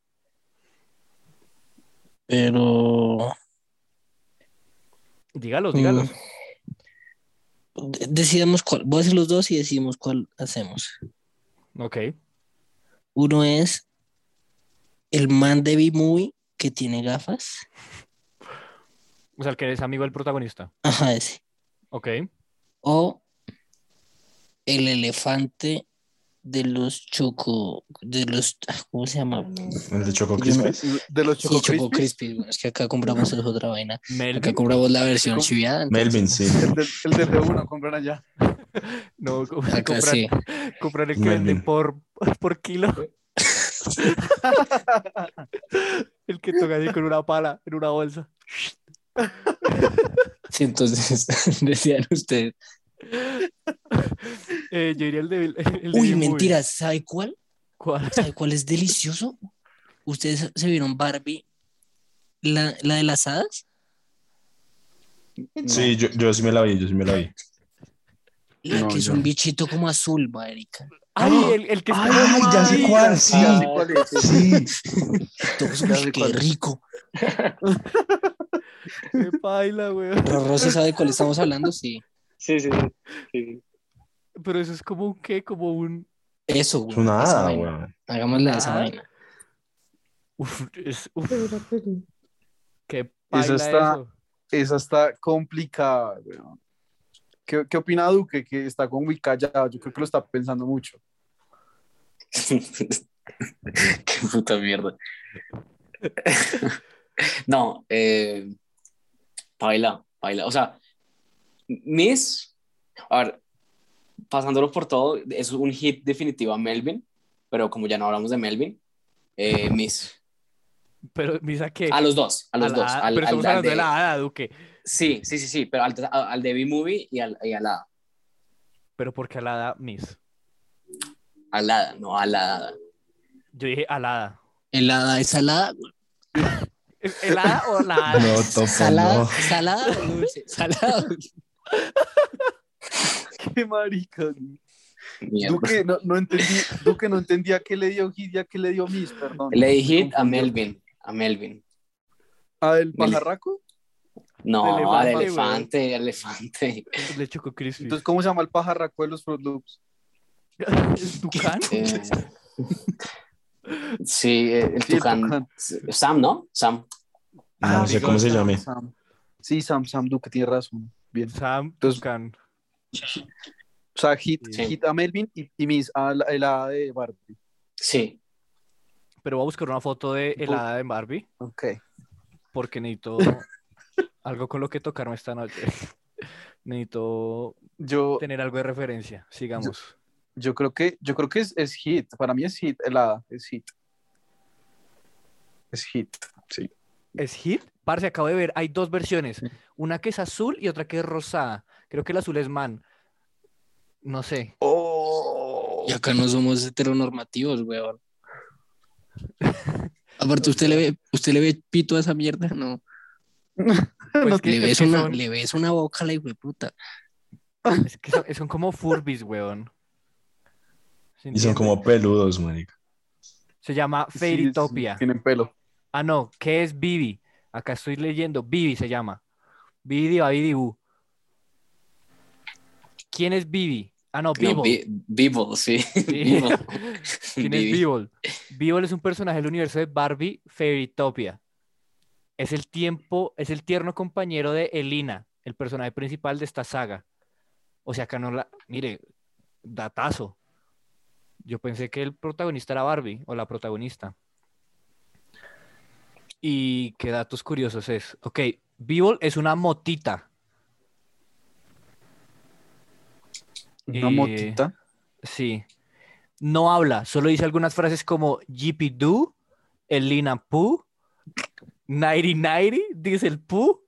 [SPEAKER 3] Pero.
[SPEAKER 1] Dígalos, dígalos.
[SPEAKER 3] mm, de- decidamos cuál. Voy a decir los dos y decidimos cuál hacemos.
[SPEAKER 1] Ok.
[SPEAKER 3] Uno es el man de B-Movie que tiene gafas.
[SPEAKER 1] O sea, el que es amigo del protagonista.
[SPEAKER 3] Ajá, ese.
[SPEAKER 1] Ok.
[SPEAKER 3] O el elefante de los choco. De los. ah, ¿Cómo se llama?
[SPEAKER 4] El de Choco Crispis.
[SPEAKER 5] De los
[SPEAKER 3] Sí,
[SPEAKER 5] Choco
[SPEAKER 3] Choco
[SPEAKER 5] Crispies.
[SPEAKER 3] Crispy. bueno, es que acá compramos <laughs> otra vaina. Acá
[SPEAKER 1] Melvin.
[SPEAKER 3] compramos la versión chiviada.
[SPEAKER 4] Melvin, sí.
[SPEAKER 5] El del, el de uno, compran allá. <laughs>
[SPEAKER 1] No,
[SPEAKER 3] Acá <laughs>
[SPEAKER 1] comprar,
[SPEAKER 3] sí.
[SPEAKER 1] comprar el que venden por, <laughs> por kilo. el que toca así con una pala en una bolsa.
[SPEAKER 3] Sí, entonces decían ustedes.
[SPEAKER 1] Eh, yo diría el de. el de
[SPEAKER 3] Uy,
[SPEAKER 1] B-Movie.
[SPEAKER 3] mentiras, ¿sabe cuál?
[SPEAKER 1] ¿Cuál?
[SPEAKER 3] ¿Sabe cuál es delicioso? ¿Ustedes se vieron Barbie? La, la de las hadas.
[SPEAKER 4] Sí, yo, yo sí me la vi, yo sí me la vi.
[SPEAKER 3] La
[SPEAKER 5] No,
[SPEAKER 3] que es
[SPEAKER 5] yo
[SPEAKER 3] un
[SPEAKER 5] no.
[SPEAKER 3] bichito como azul, marica.
[SPEAKER 1] Ay, el, el que está.
[SPEAKER 4] Ay, ya sé cuál, sí. Sí.
[SPEAKER 3] Todos, uy, qué rico.
[SPEAKER 1] Qué paila, weón.
[SPEAKER 3] Rorro sabe de cuál estamos hablando, sí.
[SPEAKER 6] Sí, sí, sí.
[SPEAKER 1] Pero eso es como un qué, como un.
[SPEAKER 3] Eso, güey. Esa vaina.
[SPEAKER 4] weón.
[SPEAKER 3] Hagámosle a esa
[SPEAKER 1] Ah.
[SPEAKER 3] vaina.
[SPEAKER 1] Uf, es. Uf, qué
[SPEAKER 5] Eso
[SPEAKER 1] paila
[SPEAKER 5] está-
[SPEAKER 1] eso.
[SPEAKER 5] Esa está complicada, weón. ¿Qué, ¿Qué opina Duque? Que está como muy callado. Yo creo que lo está pensando mucho. <laughs>
[SPEAKER 2] Qué puta mierda. <laughs> No, eh, baila, baila. O sea, Miss, a ver, pasándolo por todo, es un hit definitivo a Melvin, pero como ya no hablamos de Melvin, eh, Miss.
[SPEAKER 1] Pero, ¿misa qué?
[SPEAKER 2] A los dos, a los
[SPEAKER 1] A la
[SPEAKER 2] dos.
[SPEAKER 1] hada-
[SPEAKER 2] al-
[SPEAKER 1] pero
[SPEAKER 2] al-
[SPEAKER 1] estamos
[SPEAKER 2] al
[SPEAKER 1] hablando de
[SPEAKER 2] de-
[SPEAKER 1] la hada, Duque.
[SPEAKER 2] Sí, sí, sí, sí, pero al, al de B-Movie y al, y a la
[SPEAKER 1] Pero porque a la hada, Miss.
[SPEAKER 2] a la hada, no a la hada.
[SPEAKER 1] Yo dije alada.
[SPEAKER 3] Helada, ¿es salada? güey?
[SPEAKER 1] ¿Es <laughs> ¿El hada o la hada?
[SPEAKER 4] No, topo,
[SPEAKER 3] ¿Salada?
[SPEAKER 4] no.
[SPEAKER 3] ¿Salada o dulce? Salada. <laughs>
[SPEAKER 5] Qué marica.
[SPEAKER 2] Mierda.
[SPEAKER 5] Duque no, no entendí, Duque no entendía qué le dio hit y a qué le dio Miss, perdón.
[SPEAKER 2] Le di hit a. Melvin, a Melvin.
[SPEAKER 5] ¿A el
[SPEAKER 2] Mel-
[SPEAKER 5] pajarraco?
[SPEAKER 2] No, al
[SPEAKER 1] elefante,
[SPEAKER 2] elefante, <laughs> elefante.
[SPEAKER 1] Le Choco Crispy.
[SPEAKER 5] Entonces, ¿cómo se llama el pajarraco de los Fruit Loops?
[SPEAKER 1] ¿El tucán?
[SPEAKER 2] Eh, <laughs> sí, eh, el
[SPEAKER 5] Sí, el
[SPEAKER 2] tucán.
[SPEAKER 5] tucán.
[SPEAKER 2] Sam, ¿no? Sam.
[SPEAKER 4] No sé cómo se llame.
[SPEAKER 5] Sam. Sí, Sam, Sam Duque tiene razón. Bien.
[SPEAKER 1] Sam
[SPEAKER 5] Entonces-
[SPEAKER 1] Tucán.
[SPEAKER 5] O sea, hit,
[SPEAKER 2] Sí.
[SPEAKER 5] hit a Melvin y, y Miss a la, la de Barbie.
[SPEAKER 2] Sí.
[SPEAKER 1] Pero voy a buscar una foto de el hada de Barbie
[SPEAKER 5] Ok.
[SPEAKER 1] porque necesito <laughs> algo con lo que tocarme esta noche. <laughs> Necesito
[SPEAKER 5] Yo,
[SPEAKER 1] tener algo de referencia. Sigamos.
[SPEAKER 5] yo creo que, yo creo que es, es hit. Para mí es hit, helada, es hit. Es hit, sí.
[SPEAKER 1] ¿Es hit? Parce, acabo de ver, hay dos versiones. Una que es azul y otra que es rosada. Creo que el azul es man. No sé.
[SPEAKER 5] Oh.
[SPEAKER 3] Y acá no somos heteronormativos, weón. <laughs> Aparte, ¿usted le ve, usted le ve pito a esa mierda? No. <laughs>
[SPEAKER 1] Pues
[SPEAKER 3] Le
[SPEAKER 1] es
[SPEAKER 3] ves, una,
[SPEAKER 1] son-
[SPEAKER 3] le ves una boca a la puta. <laughs>
[SPEAKER 1] Es que son, son como Furbis, weón. ¿Se
[SPEAKER 4] Y son como peludos, marica.
[SPEAKER 1] Se llama Fairytopia.
[SPEAKER 5] sí, tienen pelo.
[SPEAKER 1] Ah, no, ¿qué es Bibi? Acá estoy leyendo. Bibi se llama. Bibi Dibu. ¿Quién es Bibi? Ah, no, Bibble,
[SPEAKER 2] sí. <laughs> <laughs>
[SPEAKER 1] ¿Quién es es un personaje del universo de Barbie Fairytopia. Es el tiempo, es el tierno compañero de Elina, el personaje principal de esta saga. O sea, acá no la. Mire, datazo. Yo pensé que el protagonista era Barbie o la protagonista. Y qué datos curiosos es. Ok, Bibble es una motita.
[SPEAKER 5] Una
[SPEAKER 1] Eh,
[SPEAKER 5] motita.
[SPEAKER 1] Sí. No habla, solo dice algunas frases como Jippy Doo, el Lina Poo, Nighty Nighty, dice el Poo,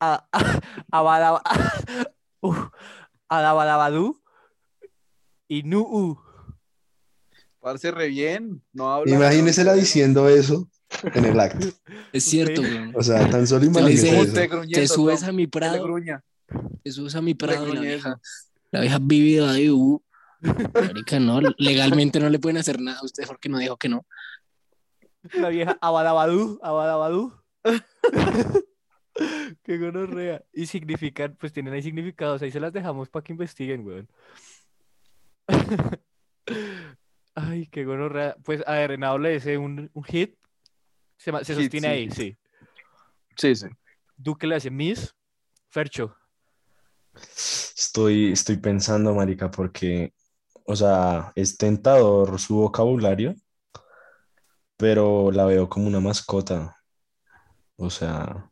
[SPEAKER 1] a- a- Abadaba- <laughs> uh, Adabadabadú y Nu
[SPEAKER 5] Parece re bien. No habla.
[SPEAKER 4] Imagínensela diciendo eso en el acto.
[SPEAKER 3] Es cierto.
[SPEAKER 4] O sea, tan solo eso.
[SPEAKER 5] Te
[SPEAKER 3] Te subes a mi prado, te subes a mi prado la vieja.
[SPEAKER 5] eso.
[SPEAKER 3] La vieja vivida de U. Marica, no, legalmente no le pueden hacer nada a usted porque no dijo que no.
[SPEAKER 1] La vieja Abadabadú, Abadabadú. <laughs> Qué gonorrea. Y significan, pues tienen ahí significados. Ahí se las dejamos para que investiguen, weón. <laughs> Ay, qué gonorrea. Pues a ver, en le ese un, un hit. Se, ma- se
[SPEAKER 5] Hit,
[SPEAKER 1] sostiene
[SPEAKER 5] sí.
[SPEAKER 1] ahí, sí.
[SPEAKER 5] Sí, sí.
[SPEAKER 1] Duque le hace Miss. Fercho.
[SPEAKER 4] Estoy, estoy pensando, marica, porque, o sea, es tentador su vocabulario, pero la veo como una mascota. O sea,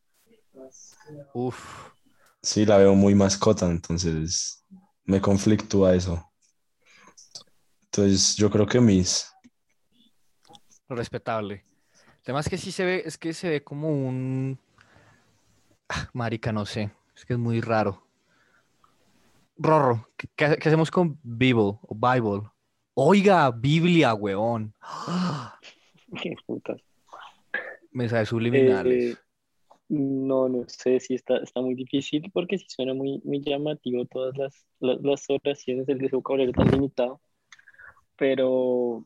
[SPEAKER 1] Uf.
[SPEAKER 4] sí, la veo muy mascota, entonces me conflictúa eso. Entonces, yo creo que Miss.
[SPEAKER 1] Respetable. Es que sí se ve, es que se ve como un. Ah, Marica, no sé. Es que es muy raro. Rorro, ¿qué, hacemos con Bible o Bible? Oiga, Biblia, weón. <gasps>
[SPEAKER 6] Qué putas.
[SPEAKER 1] Mensajes subliminales.
[SPEAKER 6] Eh, no, no sé si está, está muy difícil porque sí suena muy, muy llamativo todas las, las, las oraciones, el vocabulario tan limitado. Pero,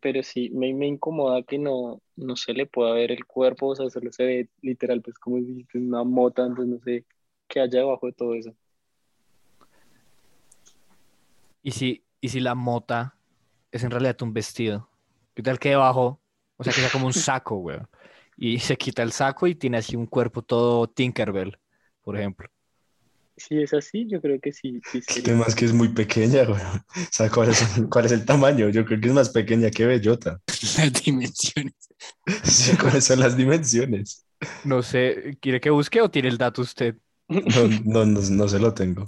[SPEAKER 6] pero sí, me, me incomoda que no, no se le pueda ver el cuerpo, o sea, solo se ve literal, pues como si una mota, entonces no sé qué hay debajo de todo eso.
[SPEAKER 1] ¿Y si, y si la mota es en realidad un vestido? ¿Qué tal que debajo? O sea, que sea como un saco, weón. Y se quita el saco y tiene así un cuerpo todo Tinkerbell, por ejemplo.
[SPEAKER 6] Si es así, yo creo que sí, sí
[SPEAKER 4] El
[SPEAKER 6] sería.
[SPEAKER 4] tema es que es muy pequeña, güey. O sea, ¿cuál es, cuál es el tamaño? Yo creo que es más pequeña que Bellota. <laughs>
[SPEAKER 3] Las dimensiones.
[SPEAKER 4] Sí, ¿cuáles son las dimensiones?
[SPEAKER 1] No sé, ¿quiere que busque o tiene el dato usted?
[SPEAKER 4] No, no, no, no se lo tengo.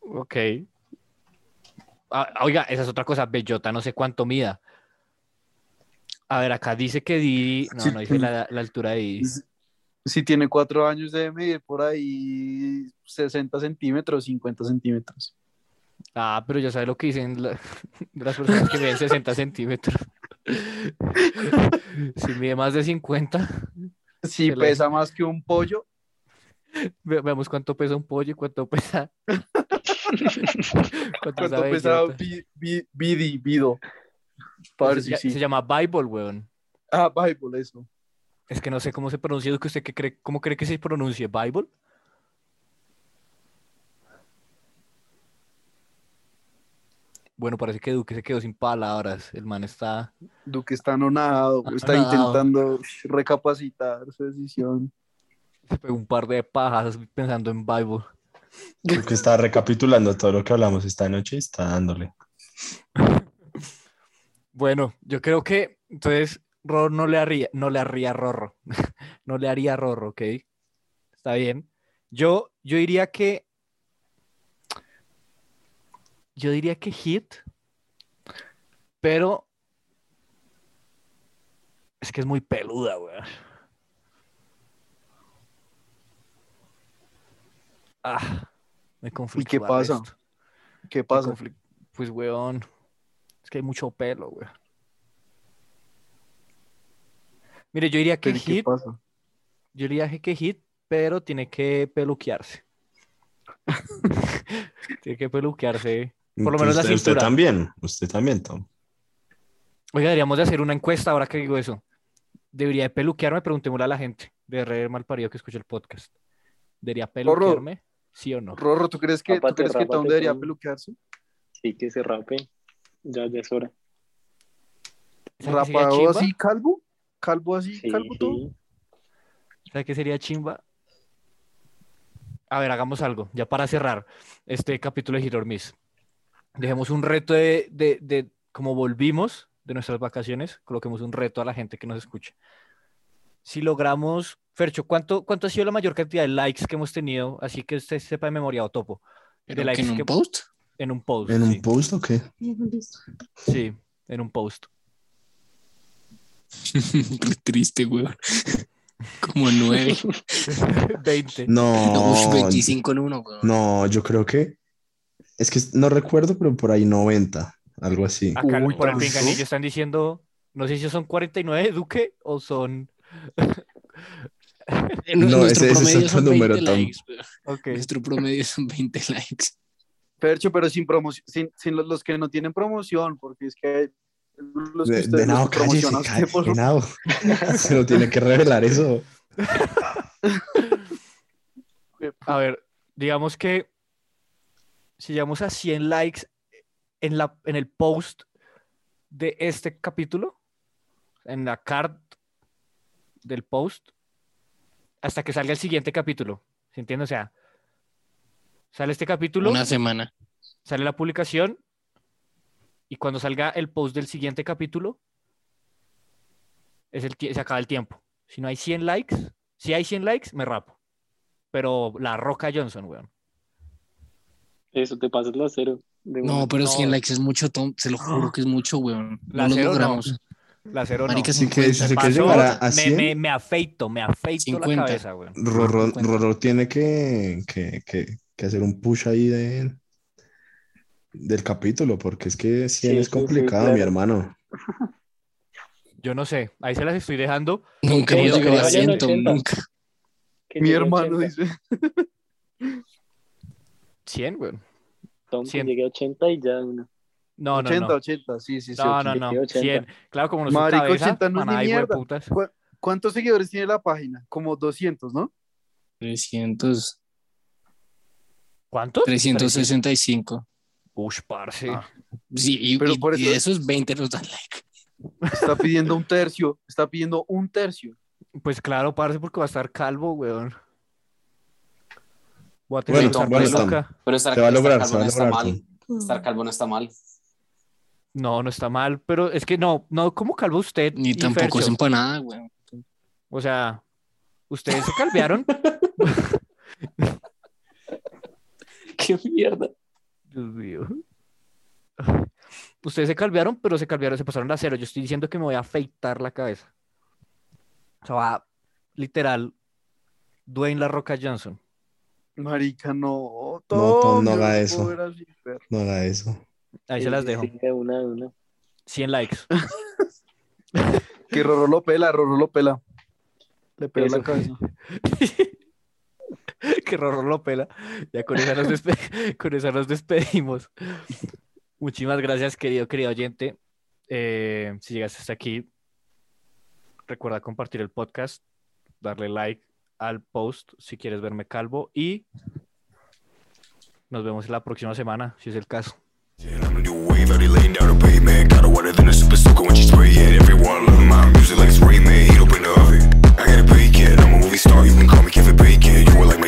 [SPEAKER 1] Ok. Ah, oiga, esa es otra cosa, bellota, no sé cuánto mida. A ver, acá dice que Didi. No,
[SPEAKER 5] Sí,
[SPEAKER 1] no dice la, la altura de Didi.
[SPEAKER 5] Si tiene cuatro años, debe medir por ahí 60 centímetros, 50 centímetros.
[SPEAKER 1] Ah, pero ya sabe lo que dicen la- <laughs> las personas que miden 60 centímetros. <laughs> Si mide más de 50,
[SPEAKER 5] Si pesa más que un pollo,
[SPEAKER 1] ve- veamos cuánto pesa un pollo y cuánto pesa. <laughs> cuánto
[SPEAKER 5] ¿cuánto Bidi, Bido? Para
[SPEAKER 1] se,
[SPEAKER 5] sí.
[SPEAKER 1] se llama Bible, weón.
[SPEAKER 5] Ah, Bible, eso.
[SPEAKER 1] Es que no sé cómo se pronuncia. ¿Usted qué cree, cómo cree que se pronuncie? ¿Bible? Bueno, parece que Duque se quedó sin palabras. El man está.
[SPEAKER 5] Duque está anonadado, está intentando recapacitar su decisión.
[SPEAKER 1] Se pegó un par de pajas pensando en Bible.
[SPEAKER 4] Creo que está recapitulando todo lo que hablamos esta noche y está dándole.
[SPEAKER 1] Bueno, yo creo que entonces Rorro no le haría, no le haría Rorro. <laughs> no le haría Rorro, ¿ok? Está bien. Yo, yo diría que. Yo diría que Hit. Pero. Es que es muy peluda, weón. Ah, me
[SPEAKER 5] pasa?
[SPEAKER 1] resto.
[SPEAKER 5] ¿Qué pasa?
[SPEAKER 1] conflic- Pues, weón. Es que hay mucho pelo, weón. Mire, yo diría que
[SPEAKER 5] ¿Pero ¿y ¿Qué
[SPEAKER 1] hit,
[SPEAKER 5] pasa?
[SPEAKER 1] yo diría que hit, pero tiene que peluquearse. <laughs> tiene que peluquearse. Por lo menos la
[SPEAKER 4] usted, usted
[SPEAKER 1] cintura.
[SPEAKER 4] también, usted también, Tom.
[SPEAKER 1] Oiga, deberíamos de hacer una encuesta ahora que digo eso. Debería de peluquearme, preguntémosle a la gente de Re Malparido que escucha el podcast. ¿Debería peluquearme? ¿Sí o no?
[SPEAKER 5] Rorro, ¿tú crees que, ¿tú
[SPEAKER 6] Rápate,
[SPEAKER 5] crees que Tom debería peluquearse?
[SPEAKER 6] Sí, que se rape. Ya, ya es hora.
[SPEAKER 1] ¿Sabe qué sería
[SPEAKER 5] ¿Rapado así, calvo? ¿Calvo así,
[SPEAKER 6] Sí,
[SPEAKER 5] calvo todo?
[SPEAKER 6] sí.
[SPEAKER 1] ¿Sabe qué sería chimba? A ver, hagamos algo, ya para cerrar este capítulo de Hit or Miss. Dejemos un reto de, de, de como volvimos de nuestras vacaciones, coloquemos un reto a la gente que nos escucha. Si logramos, Fercho, ¿cuánto, ¿cuánto ha sido la mayor cantidad de likes que hemos tenido? Así que usted sepa de memoria o topo.
[SPEAKER 3] Pero
[SPEAKER 1] likes
[SPEAKER 3] que en un
[SPEAKER 1] que-
[SPEAKER 3] post.
[SPEAKER 1] En un post.
[SPEAKER 4] ¿En un post o qué?
[SPEAKER 1] Sí, en un post. <laughs>
[SPEAKER 3] Qué triste, weón. <laughs> Como nueve. <laughs>
[SPEAKER 1] 20.
[SPEAKER 3] No,
[SPEAKER 4] No,
[SPEAKER 3] 25 en uno, weón.
[SPEAKER 4] no, yo creo que es que no recuerdo, pero por ahí 90, algo así.
[SPEAKER 1] Acá
[SPEAKER 5] Uy,
[SPEAKER 1] por el pinganillo están diciendo, no sé si son 49 Duque o son... <laughs>
[SPEAKER 4] No,
[SPEAKER 3] nuestro
[SPEAKER 4] ese- ese es
[SPEAKER 3] promedio
[SPEAKER 4] otro
[SPEAKER 3] son
[SPEAKER 4] número,
[SPEAKER 3] 20
[SPEAKER 4] Tom.
[SPEAKER 3] likes, weón.
[SPEAKER 1] Ok.
[SPEAKER 3] Nuestro promedio son 20 likes.
[SPEAKER 5] Percho, pero sin promoción, sin, sin los, los que no tienen promoción, porque es que los que
[SPEAKER 4] De,
[SPEAKER 5] ustedes promocionan
[SPEAKER 4] cállese, cállese,
[SPEAKER 5] por-
[SPEAKER 4] Henao. <laughs> Se lo tiene que revelar eso.
[SPEAKER 1] A ver, digamos que si llegamos a 100 likes en, la, en el post de este capítulo, en la card del post, hasta que salga el siguiente capítulo. ¿Se entiende? O sea, sale este capítulo,
[SPEAKER 3] Una semana.
[SPEAKER 1] sale la publicación y cuando salga el post del siguiente capítulo, es el, se acaba el tiempo. Si no hay 100 likes, si hay 100 likes, me rapo. Pero la Roca Johnson, weón.
[SPEAKER 6] Eso, te pasas la cero.
[SPEAKER 3] No, pero
[SPEAKER 1] No.
[SPEAKER 3] 100 likes es mucho, Tom. Se lo juro que es mucho, weón.
[SPEAKER 1] La
[SPEAKER 3] lo
[SPEAKER 1] cero no. La cero no.
[SPEAKER 3] Marica,
[SPEAKER 4] Si que,
[SPEAKER 3] 50.
[SPEAKER 4] si que a, a
[SPEAKER 1] me,
[SPEAKER 4] 100,
[SPEAKER 1] me, me afeito, me afeito
[SPEAKER 3] 50.
[SPEAKER 1] la cabeza, weón.
[SPEAKER 4] Rorro,
[SPEAKER 3] 50.
[SPEAKER 4] Rorro tiene que, que, que, que hacer un push ahí de, del capítulo, porque es que 100
[SPEAKER 6] Sí,
[SPEAKER 4] es
[SPEAKER 6] sí, sí,
[SPEAKER 4] complicado, mi
[SPEAKER 6] claro.
[SPEAKER 4] hermano. <laughs>
[SPEAKER 1] Yo no sé, ahí se las estoy dejando.
[SPEAKER 3] Nunca hemos llegado a
[SPEAKER 1] que
[SPEAKER 3] 100,
[SPEAKER 6] vayan
[SPEAKER 3] Tom,
[SPEAKER 6] 80.
[SPEAKER 3] nunca.
[SPEAKER 5] Mi hermano
[SPEAKER 6] 80,
[SPEAKER 5] dice.
[SPEAKER 1] 100, weón.
[SPEAKER 6] Tom, que
[SPEAKER 1] 100.
[SPEAKER 6] llegue a 80 y ya una.
[SPEAKER 1] No, no,
[SPEAKER 5] 80,
[SPEAKER 1] no.
[SPEAKER 5] 80, sí, sí, sí.
[SPEAKER 1] No,
[SPEAKER 5] ok.
[SPEAKER 1] no, no.
[SPEAKER 6] que 80.
[SPEAKER 1] 100. Claro, como no soy
[SPEAKER 5] Marico,
[SPEAKER 1] cabeza,
[SPEAKER 5] 80 no es ni
[SPEAKER 1] manada de
[SPEAKER 5] mierda.
[SPEAKER 1] hueputas.
[SPEAKER 5] ¿Cu- ¿Cuántos seguidores tiene la página? Como 200, ¿no?
[SPEAKER 3] 300,
[SPEAKER 1] ¿Cuántos?
[SPEAKER 3] 365.
[SPEAKER 1] Ush, parce.
[SPEAKER 5] Ah.
[SPEAKER 3] Sí, y,
[SPEAKER 5] Pero
[SPEAKER 3] y-
[SPEAKER 5] por
[SPEAKER 3] y
[SPEAKER 5] eso-
[SPEAKER 3] de esos 20 nos dan like.
[SPEAKER 5] Está <laughs> pidiendo un tercio. Está pidiendo un tercio.
[SPEAKER 1] Pues claro, parce, porque va a estar calvo, weón. Voy a tener
[SPEAKER 4] Bueno,
[SPEAKER 1] que usar
[SPEAKER 4] bueno,
[SPEAKER 1] peluca.
[SPEAKER 2] Pero estar,
[SPEAKER 4] Se va a
[SPEAKER 2] estar
[SPEAKER 4] lograr,
[SPEAKER 2] calvo
[SPEAKER 4] va a
[SPEAKER 2] no está mal. Estar calvo no está mal.
[SPEAKER 1] No, no está mal, pero es que no, no como calvo usted.
[SPEAKER 3] Ni tampoco es empanada, weón.
[SPEAKER 1] O sea, ustedes se calvearon. <laughs> <laughs>
[SPEAKER 2] Qué mierda.
[SPEAKER 1] Dios mío. Ustedes se calvearon, pero se calvearon, se pasaron a cero. Yo estoy diciendo que me voy a afeitar la cabeza. O sea, va literal, Dwayne La Roca Johnson.
[SPEAKER 5] Marica, no.
[SPEAKER 4] No, Tom, no haga eso. No haga eso.
[SPEAKER 1] Ahí se las dejo.
[SPEAKER 6] sí, de una, de una.
[SPEAKER 1] 100 likes. <laughs>
[SPEAKER 5] Que Rorro lo pela, Rorro lo pela. Le pela
[SPEAKER 6] Eso.
[SPEAKER 5] la cabeza. <laughs>
[SPEAKER 1] que Rorro lo pela. Ya con esa nos, despe- <laughs> con esa nos despedimos. Muchísimas gracias, querido, querido oyente. Eh, si llegaste hasta aquí, recuerda compartir el podcast, darle like al post si quieres verme calvo y nos vemos la próxima semana, si es el caso.
[SPEAKER 7] down a pavement Got a wetter than a super soaker when she spray it. Everyone love my music like it's Rayman Heat up in the oven I got a bacon, I'm a movie star. You can call me Kevin Bacon. You were like